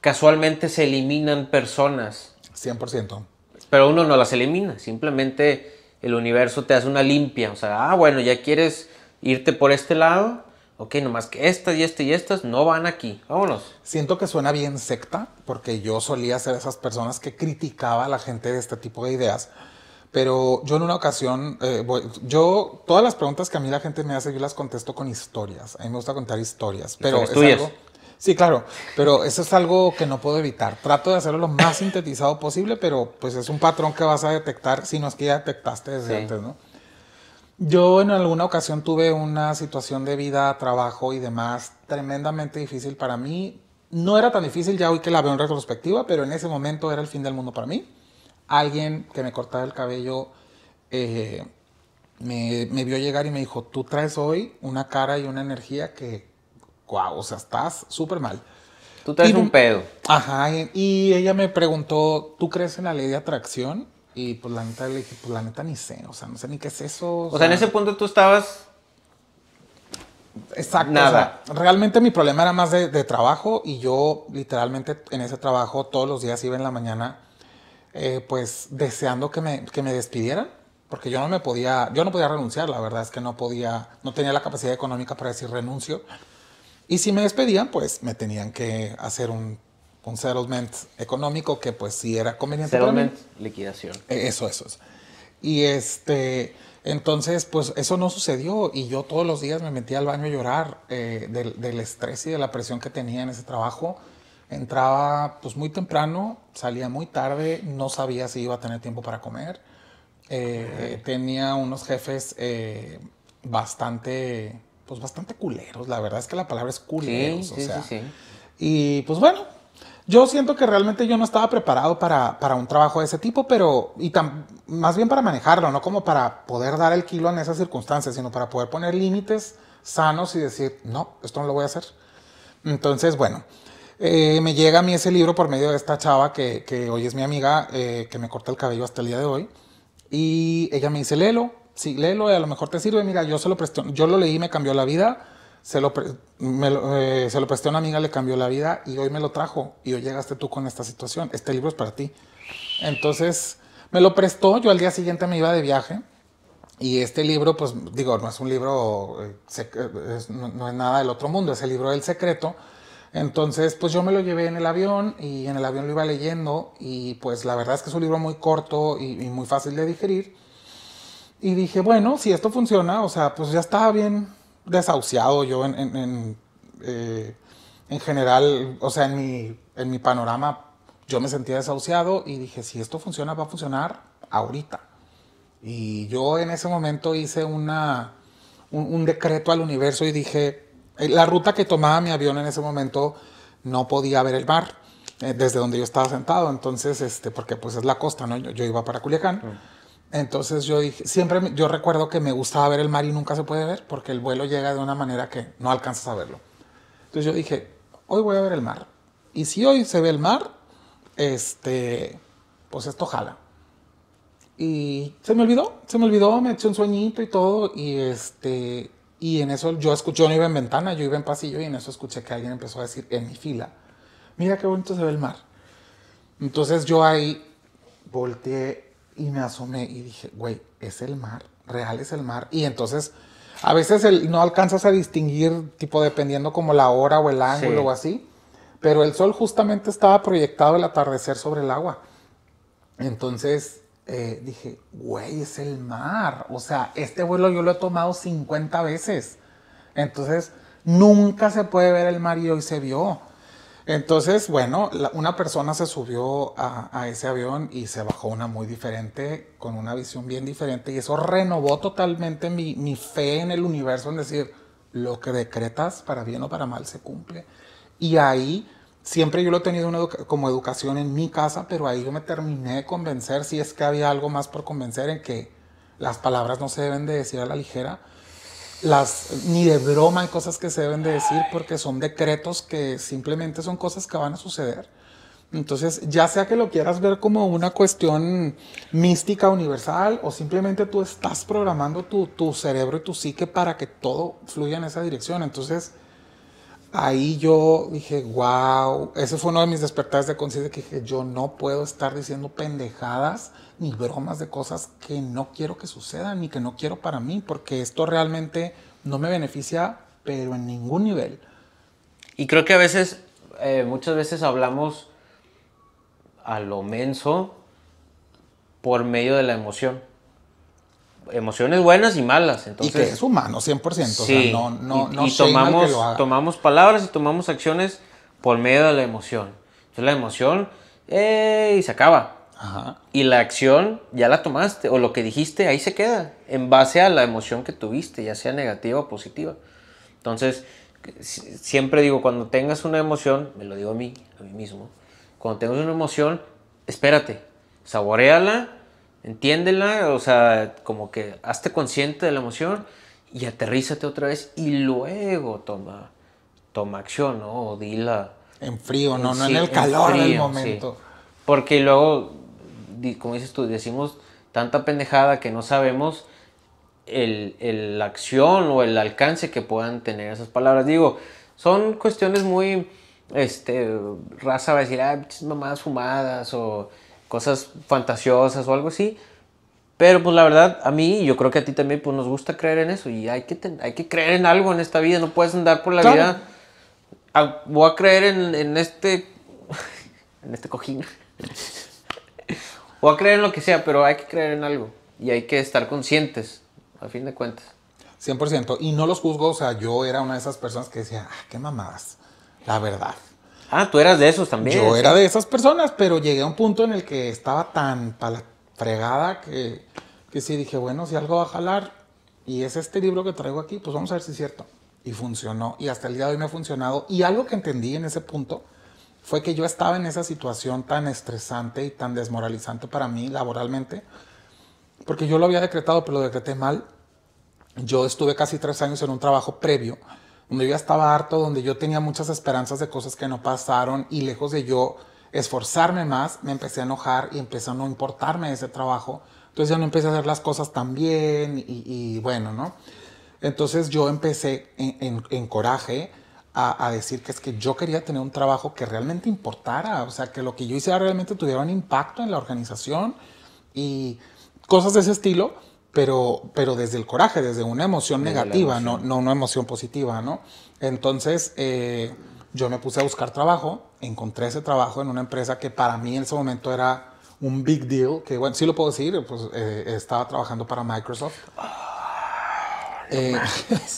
S1: casualmente se eliminan personas,
S2: 100%.
S1: pero uno no las elimina, simplemente el universo te hace una limpia, o sea, ah, bueno, ya quieres irte por este lado, ok, nomás que estas y estas y estas no van aquí, vámonos.
S2: Siento que suena bien secta, porque yo solía ser esas personas que criticaba a la gente de este tipo de ideas. Pero yo en una ocasión, eh, voy- yo, todas las preguntas que a mí la gente me hace, yo las contesto con historias. A mí me gusta contar historias. Pero es algo- sí, claro, pero eso es algo que no puedo evitar. Trato de hacerlo lo más sintetizado posible, pero pues es un patrón que vas a detectar si no es que ya detectaste desde
S1: Sí.
S2: antes, ¿no? Yo en alguna ocasión tuve una situación de vida, trabajo y demás tremendamente difícil para mí. No era tan difícil ya hoy que la veo en retrospectiva, pero en ese momento era el fin del mundo para mí. Alguien que me cortaba el cabello eh, me, me vio llegar y me dijo, tú traes hoy una cara y una energía que, wow, o sea, estás súper mal.
S1: Tú traes
S2: Y-
S1: un pedo.
S2: Ajá, y, ella me preguntó, ¿tú crees en la ley de atracción? Y pues la neta le dije, pues la neta ni sé, o sea, no sé ni qué es eso.
S1: O sea, en ese punto tú estabas
S2: Exacto.
S1: Nada.
S2: o sea, realmente mi problema era más de, de trabajo y yo literalmente en ese trabajo todos los días iba en la mañana eh, pues deseando que me, que me despidieran porque yo no me podía, yo no podía renunciar, la verdad es que no podía, no tenía la capacidad económica para decir renuncio. Y si me despedían, pues me tenían que hacer un, un settlement económico que pues sí era conveniente para mí.
S1: settlement, liquidación.
S2: Eh, Eso, eso es. Y este, entonces, pues eso no sucedió y yo todos los días me metía al baño a llorar eh, del, del estrés y de la presión que tenía en ese trabajo. Entraba pues muy temprano, salía muy tarde, no sabía si iba a tener tiempo para comer. Eh, Tenía unos jefes eh, bastante, pues bastante culeros. La verdad es que la palabra es culeros.
S1: Sí,
S2: o
S1: sí,
S2: sea,
S1: sí,
S2: y pues bueno, yo siento que realmente yo no estaba preparado para, para un trabajo de ese tipo, pero y tam- más bien para manejarlo, no como para poder dar el kilo en esas circunstancias, sino para poder poner límites sanos y decir, no, esto no lo voy a hacer. Entonces, bueno, eh, me llega a mí ese libro por medio de esta chava que, que hoy es mi amiga, eh, que me corta el cabello hasta el día de hoy. Y ella me dice, léelo, sí, léelo, y a lo mejor te sirve. Mira, yo se lo presté, yo lo leí, me cambió la vida. Se lo, me eh, se lo presté a una amiga, le cambió la vida y hoy me lo trajo. Y hoy llegaste tú con esta situación. Este libro es para ti. Entonces, me lo prestó. Yo al día siguiente me iba de viaje. Y este libro, pues digo, no es un libro, eh, eh, no es nada del otro mundo, es el libro del secreto. Entonces, pues yo me lo llevé en el avión y en el avión lo iba leyendo y pues la verdad es que es un libro muy corto y, y muy fácil de digerir. Y dije, bueno, si esto funciona, o sea, pues ya estaba bien desahuciado yo en, en, en, eh, en general, o sea, en mi, en mi panorama yo me sentía desahuciado y dije, si esto funciona, va a funcionar ahorita. Y yo en ese momento hice una, un, decreto al universo y dije, eh, la ruta que tomaba mi avión en ese momento no podía ver el mar eh, desde donde yo estaba sentado, entonces, este, porque pues es la costa, ¿no? Yo iba para Culiacán. Entonces yo dije, siempre yo recuerdo que me gustaba ver el mar y nunca se puede ver porque el vuelo llega de una manera que no alcanzas a verlo. Entonces yo dije, hoy voy a ver el mar. Y si hoy se ve el mar, este, pues esto jala. Y se me olvidó, se me olvidó, me eché un sueñito y todo. Y este, y en eso yo escuché, yo no iba en ventana, yo iba en pasillo y en eso escuché que alguien empezó a decir en mi fila, mira qué bonito se ve el mar. Entonces yo ahí volteé Y me asomé y dije, güey, es el mar, real es el mar. Y entonces, a veces el, no alcanzas a distinguir, tipo, dependiendo como la hora o el ángulo
S1: Sí.
S2: o así. Pero el sol justamente estaba proyectado el atardecer sobre el agua. Entonces eh, dije, güey, es el mar. O sea, este vuelo yo lo he tomado 50 veces. Entonces, nunca se puede ver el mar y hoy se vio. Entonces, bueno, una persona se subió a, ese avión y se bajó una muy diferente, con una visión bien diferente. Y eso renovó totalmente mi, fe en el universo, en decir, lo que decretas, para bien o para mal, se cumple. Y ahí, siempre yo lo he tenido una como educación en mi casa, pero ahí yo me terminé de convencer, si es que había algo más por convencer, en que las palabras no se deben de decir a la ligera las ni de broma hay cosas que se deben de decir porque son decretos que simplemente son cosas que van a suceder. Entonces, ya sea que lo quieras ver como una cuestión mística universal o simplemente tú estás programando tu, tu cerebro y tu psique para que todo fluya en esa dirección. Entonces, ahí yo dije, wow, ese fue uno de mis despertares de conciencia que dije, yo no puedo estar diciendo pendejadas ni bromas de cosas que no quiero que sucedan ni que no quiero para mí, porque esto realmente no me beneficia, pero en ningún nivel.
S1: Y creo que a veces, eh, muchas veces hablamos a lo menso por medio de la emoción. Emociones buenas y malas. Entonces,
S2: y que es humano, 100%. o
S1: Sí,
S2: sea, no, no,
S1: y,
S2: no
S1: y tomamos,
S2: que lo haga.
S1: tomamos palabras y tomamos acciones por medio de la emoción. Entonces la emoción, ¡eh! y se acaba.
S2: Ajá.
S1: Y la acción ya la tomaste, o lo que dijiste ahí se queda, en base a la emoción que tuviste, ya sea negativa o positiva. Entonces, si- siempre digo, cuando tengas una emoción, me lo digo a mí, a mí mismo, cuando tengas una emoción, espérate, saboreala, entiéndela, o sea, como que hazte consciente de la emoción y aterrízate otra vez y luego toma, toma acción, ¿no? O dila.
S2: En frío, no, no
S1: Sí,
S2: en el calor del
S1: frío,
S2: momento.
S1: sí. Porque luego, como dices tú, decimos tanta pendejada que no sabemos el, el- la acción o el alcance que puedan tener esas palabras. Digo, son cuestiones muy, este, raza va a decir, ah, mamadas fumadas o cosas fantasiosas o algo así. Pero pues la verdad, a mí yo creo que a ti también pues nos gusta creer en eso y hay que, hay que creer en algo en esta vida, no puedes andar por la
S2: Claro.
S1: vida, "Ah, voy a creer en, en este, [laughs] en este cojín. Voy a creer en lo que sea, pero hay que creer en algo y hay que estar conscientes, a fin de cuentas.
S2: 100%. Y no los juzgo, o sea, yo era una de esas personas que decía, ah, qué mamadas. La verdad.
S1: Ah, tú eras de esos también.
S2: Yo
S1: sí.
S2: era de esas personas, pero llegué a un punto en el que estaba tan para la fregada que, que sí dije, bueno, si algo va a jalar y es este libro que traigo aquí, pues vamos a ver si es cierto. Y funcionó. Y hasta el día de hoy me ha funcionado. Y algo que entendí en ese punto fue que yo estaba en esa situación tan estresante y tan desmoralizante para mí laboralmente, porque yo lo había decretado, pero lo decreté mal. Yo estuve casi tres años en un trabajo previo, donde yo ya estaba harto, donde yo tenía muchas esperanzas de cosas que no pasaron y lejos de yo esforzarme más, me empecé a enojar y empezó a no importarme ese trabajo. Entonces ya no empecé a hacer las cosas tan bien y, bueno, ¿no? Entonces yo empecé en, en- en coraje a, a decir que es que yo quería tener un trabajo que realmente importara, o sea, que lo que yo hiciera realmente tuviera un impacto en la organización y cosas de ese estilo, pero, pero desde el coraje, desde una emoción
S1: Desde
S2: negativa,
S1: emoción.
S2: No, no una emoción positiva, ¿no? Entonces eh, yo me puse a buscar trabajo, encontré ese trabajo en una empresa que para mí en ese momento era un big deal, que bueno, sí lo puedo decir, pues eh, estaba trabajando para Microsoft. Eh,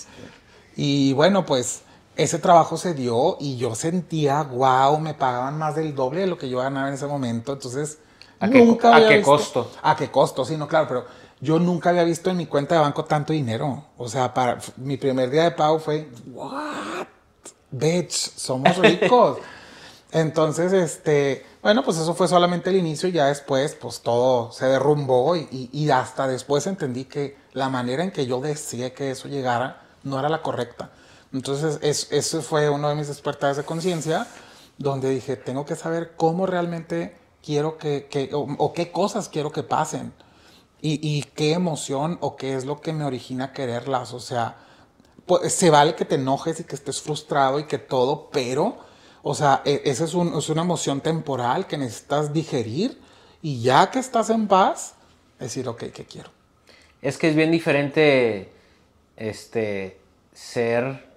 S2: [laughs] y bueno, pues ese trabajo se dio y yo sentía, wow, me pagaban más del doble de lo que yo ganaba en ese momento. Entonces,
S1: ¿A qué-
S2: nunca
S1: a qué
S2: visto-
S1: costo?
S2: ¿A qué costo? Sí, no, claro, pero yo nunca había visto en mi cuenta de banco tanto dinero. O sea, para mi primer día de pago fue, what? Bitch, somos ricos. [laughs] Entonces, este, bueno, pues eso fue solamente el inicio y ya después, pues todo se derrumbó y, y- y hasta después entendí que la manera en que yo deseé que eso llegara no era la correcta. Entonces, es- eso fue uno de mis despertares de conciencia, donde dije, tengo que saber cómo realmente quiero que, que- o, qué cosas quiero que pasen y, qué emoción o qué es lo que me origina quererlas. O sea, pues, se vale que te enojes y que estés frustrado y que todo, pero, o sea, e- esa es, es una emoción temporal que necesitas digerir y ya que estás en paz, decir, ok, ¿qué quiero?
S1: Es que es bien diferente este, ser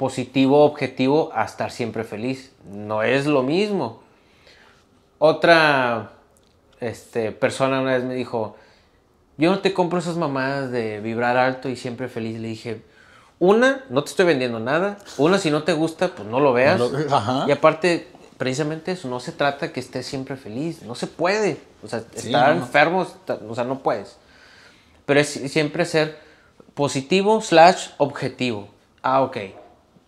S1: positivo, objetivo, a estar siempre feliz. No es lo mismo. Otra este, persona una vez me dijo, yo no te compro esas mamadas de vibrar alto y siempre feliz. Le dije, una, no te estoy vendiendo nada. Una, si no te gusta, pues no lo veas.
S2: No lo- ajá.
S1: Y aparte, precisamente eso, no se trata que estés siempre feliz. No se puede. O sea,
S2: Sí,
S1: estar
S2: no,
S1: enfermo, o sea, no puedes. Pero es siempre ser positivo slash objetivo. Ah, ok.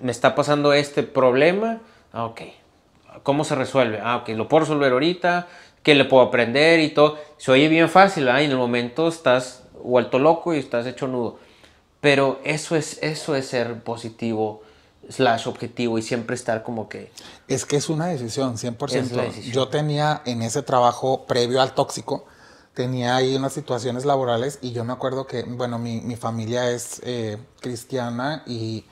S1: Me está pasando este problema. Ah, ok. ¿Cómo se resuelve? Ah, ok. Lo puedo resolver ahorita. ¿Qué le puedo aprender y todo? Se oye bien fácil, ¿verdad? Y en el momento estás vuelto loco y estás hecho nudo. Pero eso es, eso es ser positivo slash objetivo y siempre estar como que...
S2: Es que es una decisión, 100%.
S1: Es la decisión.
S2: Yo tenía en ese trabajo previo al tóxico, tenía ahí unas situaciones laborales y yo me acuerdo que, bueno, mi, mi familia es eh, cristiana y,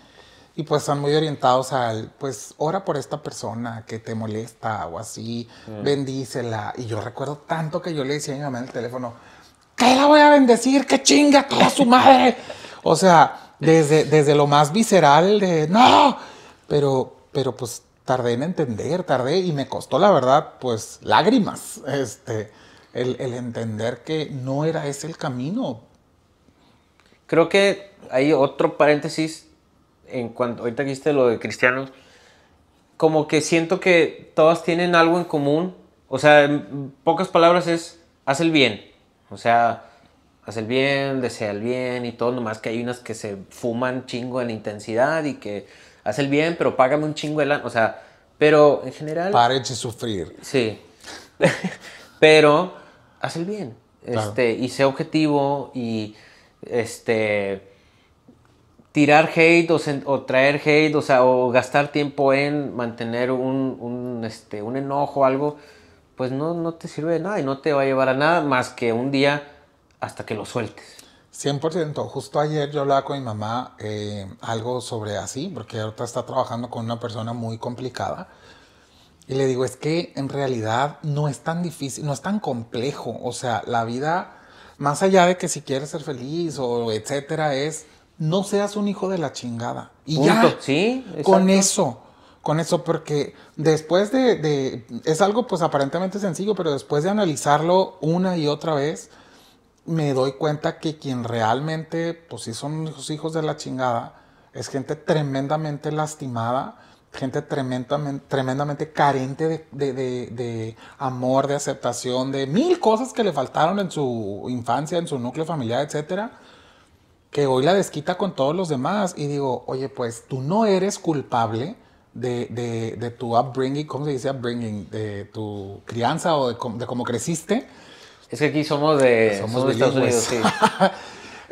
S2: y pues están muy orientados al, pues, ora por esta persona que te molesta o así, bendícela. Y yo recuerdo tanto que yo le decía a mi mamá en el teléfono, ¿qué la voy a bendecir? ¡Que chinga toda su madre! O sea, desde, desde lo más visceral de, no, pero, pero pues tardé en entender, tardé y me costó la verdad, pues lágrimas, este, el, el entender que no era ese el camino.
S1: Creo que hay otro paréntesis en cuanto ahorita dijiste lo de cristianos. Como que siento que todas tienen algo en común. O sea, en pocas palabras es haz el bien. O sea, haz el bien, desea el bien y todo. Nomás que hay unas que se fuman chingo en intensidad y que haz el bien, pero págame un chingo de lana. O sea, pero en general.
S2: Pare de sufrir.
S1: Sí. [laughs] Pero haz el bien.
S2: Claro.
S1: Este, y sé objetivo y este tirar hate o, o traer hate, o sea, o gastar tiempo en mantener un, este, enojo algo, pues no, no te sirve de nada y no te va a llevar a nada más que un día hasta que lo sueltes.
S2: 100%. Justo ayer yo hablaba con mi mamá eh, algo sobre así, porque ahorita está trabajando con una persona muy complicada. Y le digo, es que en realidad no es tan difícil, no es tan complejo. O sea, la vida, más allá de que si quieres ser feliz o etcétera, es no seas un hijo de la chingada. Y
S1: Punto.
S2: ya.
S1: Sí,
S2: Con eso. Con eso, porque después de, de- Es algo pues aparentemente sencillo, pero después de analizarlo una y otra vez, me doy cuenta que quien realmente, pues sí son los hijos de la chingada, es gente tremendamente lastimada, gente tremendamente, tremendamente carente de, de- de- de amor, de aceptación, de mil cosas que le faltaron en su infancia, en su núcleo familiar, etcétera, que hoy la desquita con todos los demás. Y digo, oye, pues tú no eres culpable de, de- de tu upbringing, ¿cómo se dice upbringing? De tu crianza o de, cómo- de cómo creciste.
S1: Es que aquí somos de,
S2: Somos
S1: somos de Estados Unidos, sí. [laughs]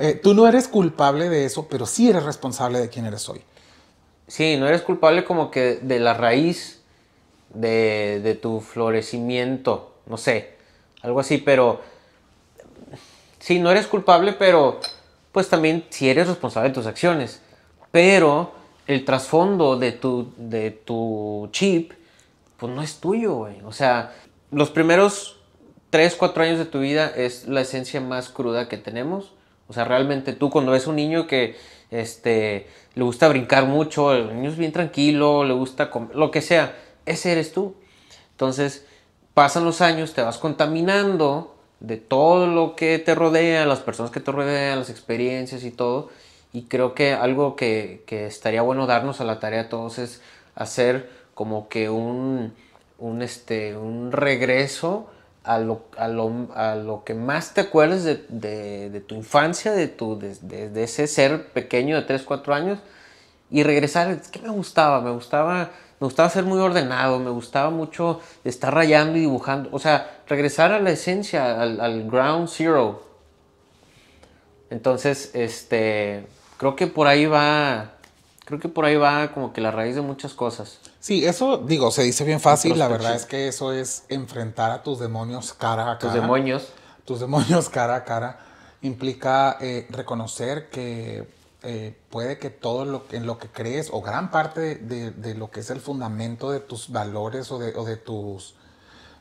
S2: Eh, tú no eres culpable de eso, pero sí eres responsable de quién eres hoy.
S1: Sí, no eres culpable como que de la raíz de, de tu florecimiento, no sé, algo así, pero sí, no eres culpable, pero pues también sí eres responsable de tus acciones, pero el trasfondo de tu, de tu chip, pues no es tuyo. O sea, los primeros 3, 4 años de tu vida es la esencia más cruda que tenemos. O sea, realmente tú cuando ves un niño que este, le gusta brincar mucho, el niño es bien tranquilo, le gusta com- lo que sea, ese eres tú. Entonces, pasan los años, te vas contaminando de todo lo que te rodea, las personas que te rodean, las experiencias y todo. Y creo que algo que, que estaría bueno darnos a la tarea a todos es hacer como que un, un, este, un regreso a lo, a, lo, a lo que más te acuerdes de, de- tu infancia, de, tu, de ese ser pequeño de 3, 4 años y regresar, es que me gustaba, me gustaba, me gustaba ser muy ordenado, me gustaba mucho estar rayando y dibujando, o sea, regresar a la esencia, al, al ground zero. Entonces, este, creo que por ahí va, creo que por ahí va como que la raíz de muchas cosas.
S2: Sí, eso digo, se dice bien fácil. La verdad es que eso es enfrentar a tus demonios cara a cara.
S1: Tus demonios.
S2: tus demonios [laughs] cara a cara implica eh, reconocer que eh, puede que todo lo en lo que crees o gran parte de, de lo que es el fundamento de tus valores o de, o de tus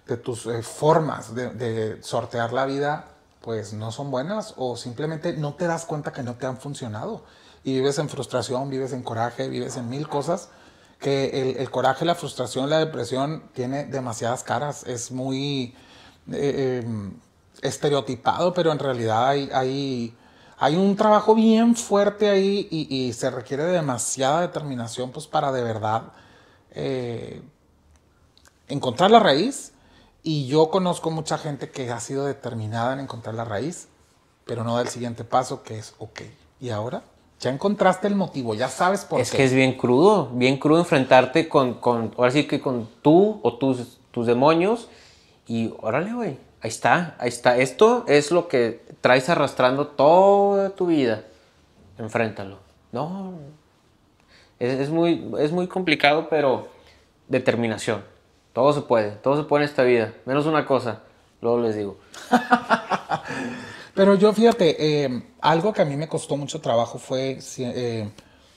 S2: de tus eh, formas de, sortear la vida, pues no son buenas o simplemente no te das cuenta que no te han funcionado. Y vives en frustración, vives en coraje, vives en mil cosas que el, el coraje, la frustración, la depresión tiene demasiadas caras. Es muy eh, eh, estereotipado, pero en realidad hay, hay un trabajo bien fuerte ahí y, y, se requiere demasiada determinación pues, para de verdad eh, encontrar la raíz. Y yo conozco mucha gente que ha sido determinada en encontrar la raíz, pero no da el siguiente paso, que es, ok, ¿y ahora? Ya encontraste el motivo, ya sabes por
S1: es
S2: qué.
S1: Es que es bien crudo, bien crudo enfrentarte con, con, ahora sí que con tú o tus, tus demonios y órale, güey, ahí está, ahí está. Esto es lo que traes arrastrando toda tu vida. Enfréntalo. No, es, muy, es muy complicado, pero determinación. Todo se puede, todo se puede en esta vida, menos una cosa, luego les digo. [laughs]
S2: Pero yo fíjate, eh, algo que a mí me costó mucho trabajo fue eh,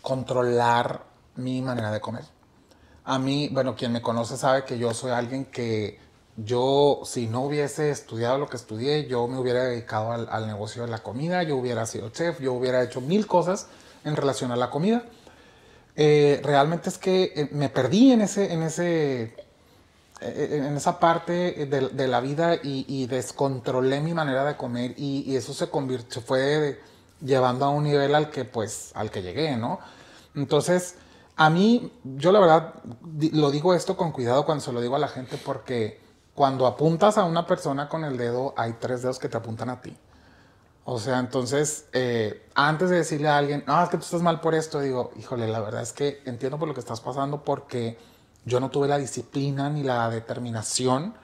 S2: controlar mi manera de comer. A mí, bueno, quien me conoce sabe que yo soy alguien que yo, si no hubiese estudiado lo que estudié, yo me hubiera dedicado al, al negocio de la comida, yo hubiera sido chef, yo hubiera hecho mil cosas en relación a la comida. Eh, realmente es que me perdí en ese, en ese en esa parte de, de la vida y, y, descontrolé mi manera de comer y, y, eso se convirtió, fue llevando a un nivel al que pues, al que llegué, ¿no? Entonces, a mí, yo la verdad, lo digo esto con cuidado cuando se lo digo a la gente porque cuando apuntas a una persona con el dedo, hay tres dedos que te apuntan a ti. O sea, entonces, eh, antes de decirle a alguien, no, es que tú estás mal por esto, digo, híjole, la verdad es que entiendo por lo que estás pasando porque yo no tuve la disciplina ni la determinación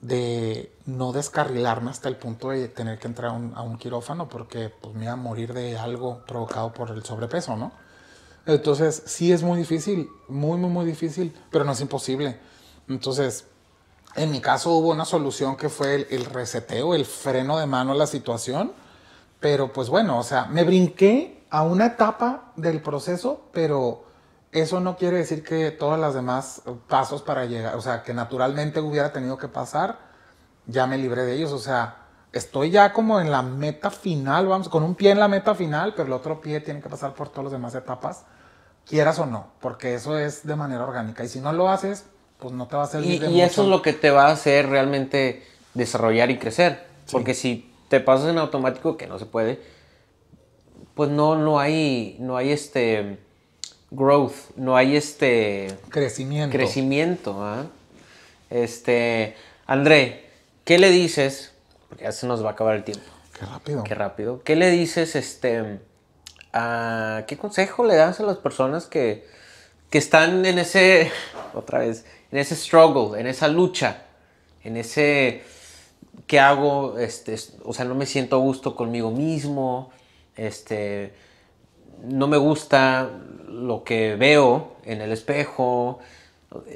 S2: de no descarrilarme hasta el punto de tener que entrar a un, a quirófano porque pues, me iba a morir de algo provocado por el sobrepeso, ¿no? Entonces, sí es muy difícil, muy, muy, muy difícil, pero no es imposible. Entonces, en mi caso hubo una solución que fue el, el reseteo, el freno de mano a la situación, pero pues bueno, o sea, me brinqué a una etapa del proceso, pero eso no quiere decir que todas las demás pasos para llegar, o sea, que naturalmente hubiera tenido que pasar, ya me libré de ellos, o sea, estoy ya como en la meta final, vamos, con un pie en la meta final, pero el otro pie tiene que pasar por todas las demás etapas, quieras o no, porque eso es de manera orgánica, y si no lo haces, pues no te va a servir
S1: y,
S2: de
S1: y
S2: mucho.
S1: eso es lo que te va a hacer realmente desarrollar y crecer, sí. porque si te pasas en automático, que no se puede, pues no, no hay, no hay este growth, no hay este
S2: crecimiento.
S1: Crecimiento, ¿eh? Este, André, ¿qué le dices? Porque ya se nos va a acabar el tiempo.
S2: Qué rápido.
S1: Qué rápido. ¿Qué le dices, este, a, qué consejo le das a las personas que, que están en ese, [laughs] otra vez, en ese struggle, en esa lucha, en ese, ¿qué hago? Este, o sea, no me siento a gusto conmigo mismo, este, no me gusta lo que veo en el espejo,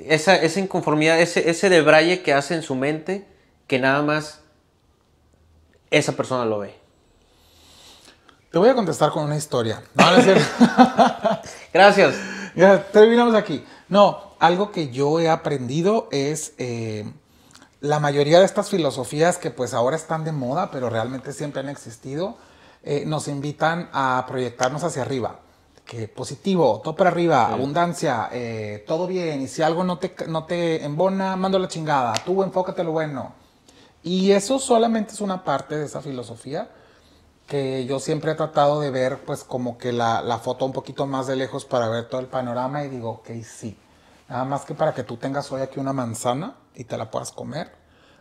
S1: esa, esa inconformidad, ese, ese debraye que hace en su mente que nada más esa persona lo ve.
S2: Te voy a contestar con una historia. No, no es cierto.
S1: Gracias.
S2: Ya, terminamos aquí. No, algo que yo he aprendido es eh, la mayoría de estas filosofías que pues ahora están de moda, pero realmente siempre han existido, eh, nos invitan a proyectarnos hacia arriba. Que positivo, todo para arriba, sí. abundancia, eh, todo bien. Y si algo no te, no te embona, mando la chingada. Tú enfócate lo bueno. Y eso solamente es una parte de esa filosofía que yo siempre he tratado de ver pues como que la, la, foto un poquito más de lejos para ver todo el panorama y digo, ok, sí. Nada más que para que tú tengas hoy aquí una manzana y te la puedas comer.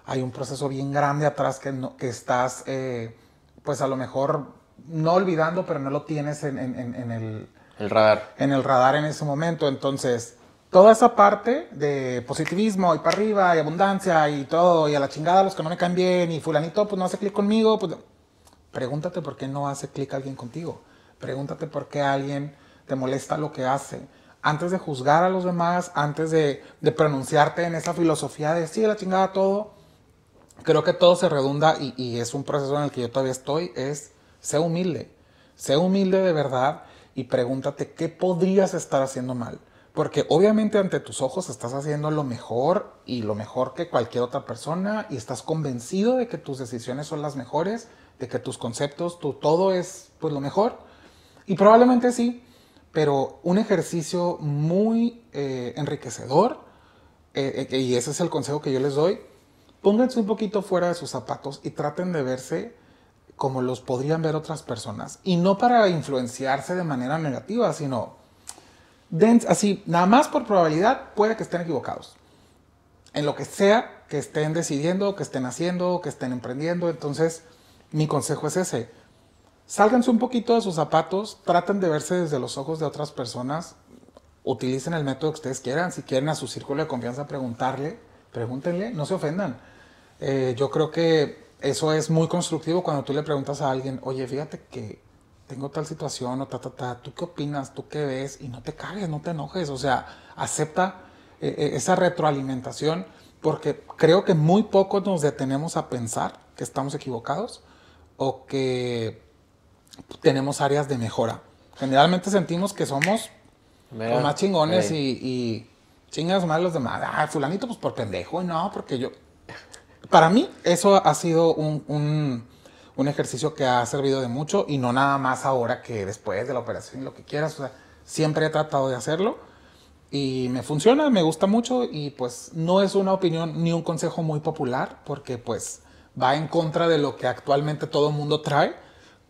S2: Hay un proceso bien grande atrás que, no, que estás eh, pues a lo mejor no olvidando, pero no lo tienes en, en, en, en el,
S1: el radar.
S2: En el radar en ese momento. Entonces, toda esa parte de positivismo y para arriba y abundancia y todo, y a la chingada los que no me caen bien, y fulanito pues no hace clic conmigo, pues pregúntate por qué no hace clic alguien contigo. Pregúntate por qué alguien te molesta lo que hace. Antes de juzgar a los demás, antes de, pronunciarte en esa filosofía de sí, la chingada todo, creo que todo se redunda y, y es un proceso en el que yo todavía estoy, es sé humilde. Sé humilde de verdad y pregúntate qué podrías estar haciendo mal. Porque obviamente ante tus ojos estás haciendo lo mejor y lo mejor que cualquier otra persona y estás convencido de que tus decisiones son las mejores, de que tus conceptos, tu todo es pues lo mejor. Y probablemente sí, pero un ejercicio muy eh, enriquecedor, eh, eh, y ese es el consejo que yo les doy, pónganse un poquito fuera de sus zapatos y traten de verse como los podrían ver otras personas. Y no para influenciarse de manera negativa, sino así, nada más por probabilidad, puede que estén equivocados. En lo que sea que estén decidiendo, que estén haciendo, que estén emprendiendo. Entonces, mi consejo es ese. Sálganse un poquito de sus zapatos, traten de verse desde los ojos de otras personas, utilicen el método que ustedes quieran. Si quieren a su círculo de confianza preguntarle, pregúntenle, no se ofendan. Eh, yo creo que eso es muy constructivo cuando tú le preguntas a alguien, oye, fíjate que tengo tal situación o ta, ta, ta, ¿tú qué opinas? ¿Tú qué ves? Y no te cagues, no te enojes, o sea, acepta eh, eh, esa retroalimentación porque creo que muy poco nos detenemos a pensar que estamos equivocados o que tenemos áreas de mejora. Generalmente sentimos que somos los más chingones y, y, chingas más los demás. Ah, fulanito, pues por pendejo, no, porque yo... Para mí eso ha sido un un ejercicio que ha servido de mucho y no nada más ahora que después de la operación, lo que quieras. O sea, siempre he tratado de hacerlo y me funciona, me gusta mucho y pues no es una opinión ni un consejo muy popular porque pues va en contra de lo que actualmente todo el mundo trae,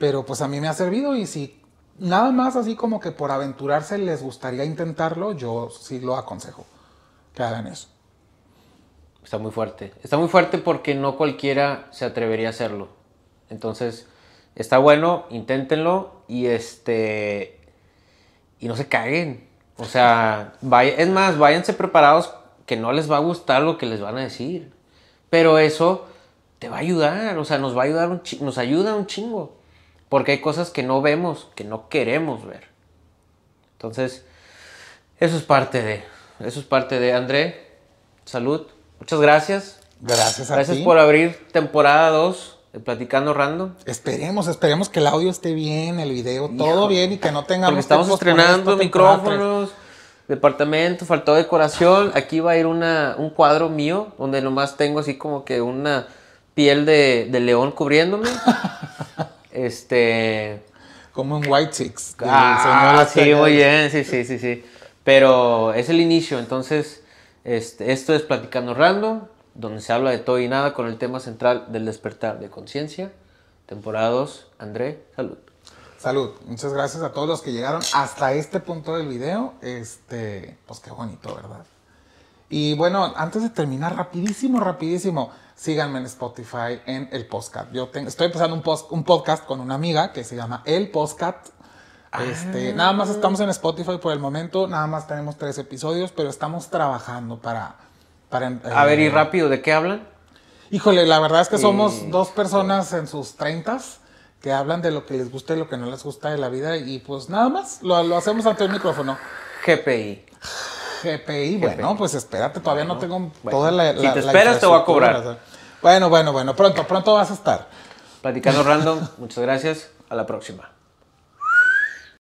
S2: pero pues a mí me ha servido y si nada más así como que por aventurarse les gustaría intentarlo, yo sí lo aconsejo que hagan eso.
S1: Está muy fuerte. Está muy fuerte porque no cualquiera se atrevería a hacerlo. Entonces, está bueno, inténtenlo y este y no se caguen. O sea, es más, váyanse preparados que no les va a gustar lo que les van a decir. Pero eso te va a ayudar, o sea, nos va a ayudar un nos ayuda un chingo. Porque hay cosas que no vemos, que no queremos ver. Entonces, eso es parte de, eso es parte de André. Salud. Muchas gracias.
S2: Gracias
S1: a Gracias por abrir temporada 2 Platicando Random.
S2: Esperemos, esperemos que el audio esté bien, el video, todo bien y que no tengamos. Porque
S1: estamos estrenando micrófonos, departamento, faltó decoración. Aquí va a ir una, un cuadro mío donde nomás tengo así como que una piel de, león cubriéndome. [laughs] este.
S2: Como un White Six.
S1: Ah, sí, muy bien, sí, sí, sí, sí. Pero es el inicio, entonces, este, esto es Platicando Random donde se habla de todo y nada con el tema central del despertar de conciencia. Temporada 2, André, salud.
S2: Salud. Muchas gracias a todos los que llegaron hasta este punto del video. Este, pues qué bonito, ¿verdad? Y bueno, antes de terminar, rapidísimo, rapidísimo, síganme en Spotify en el podcast. Yo tengo, estoy empezando un, post, un podcast con una amiga que se llama El Podcast. Este, ah. Nada más estamos en Spotify por el momento, nada más tenemos tres episodios, pero estamos trabajando para
S1: a ver, y eh, rápido, ¿de qué hablan?
S2: Híjole, la verdad es que somos dos personas en sus treintas que hablan de lo que les gusta y lo que no les gusta de la vida y pues nada más, lo, hacemos ante el micrófono.
S1: GPI.
S2: GPI, bueno, pues espérate, todavía no tengo toda la,
S1: Si te esperas te voy a cobrar.
S2: Bueno, bueno, bueno, pronto, pronto vas a estar.
S1: Platicando random, muchas gracias, a la próxima.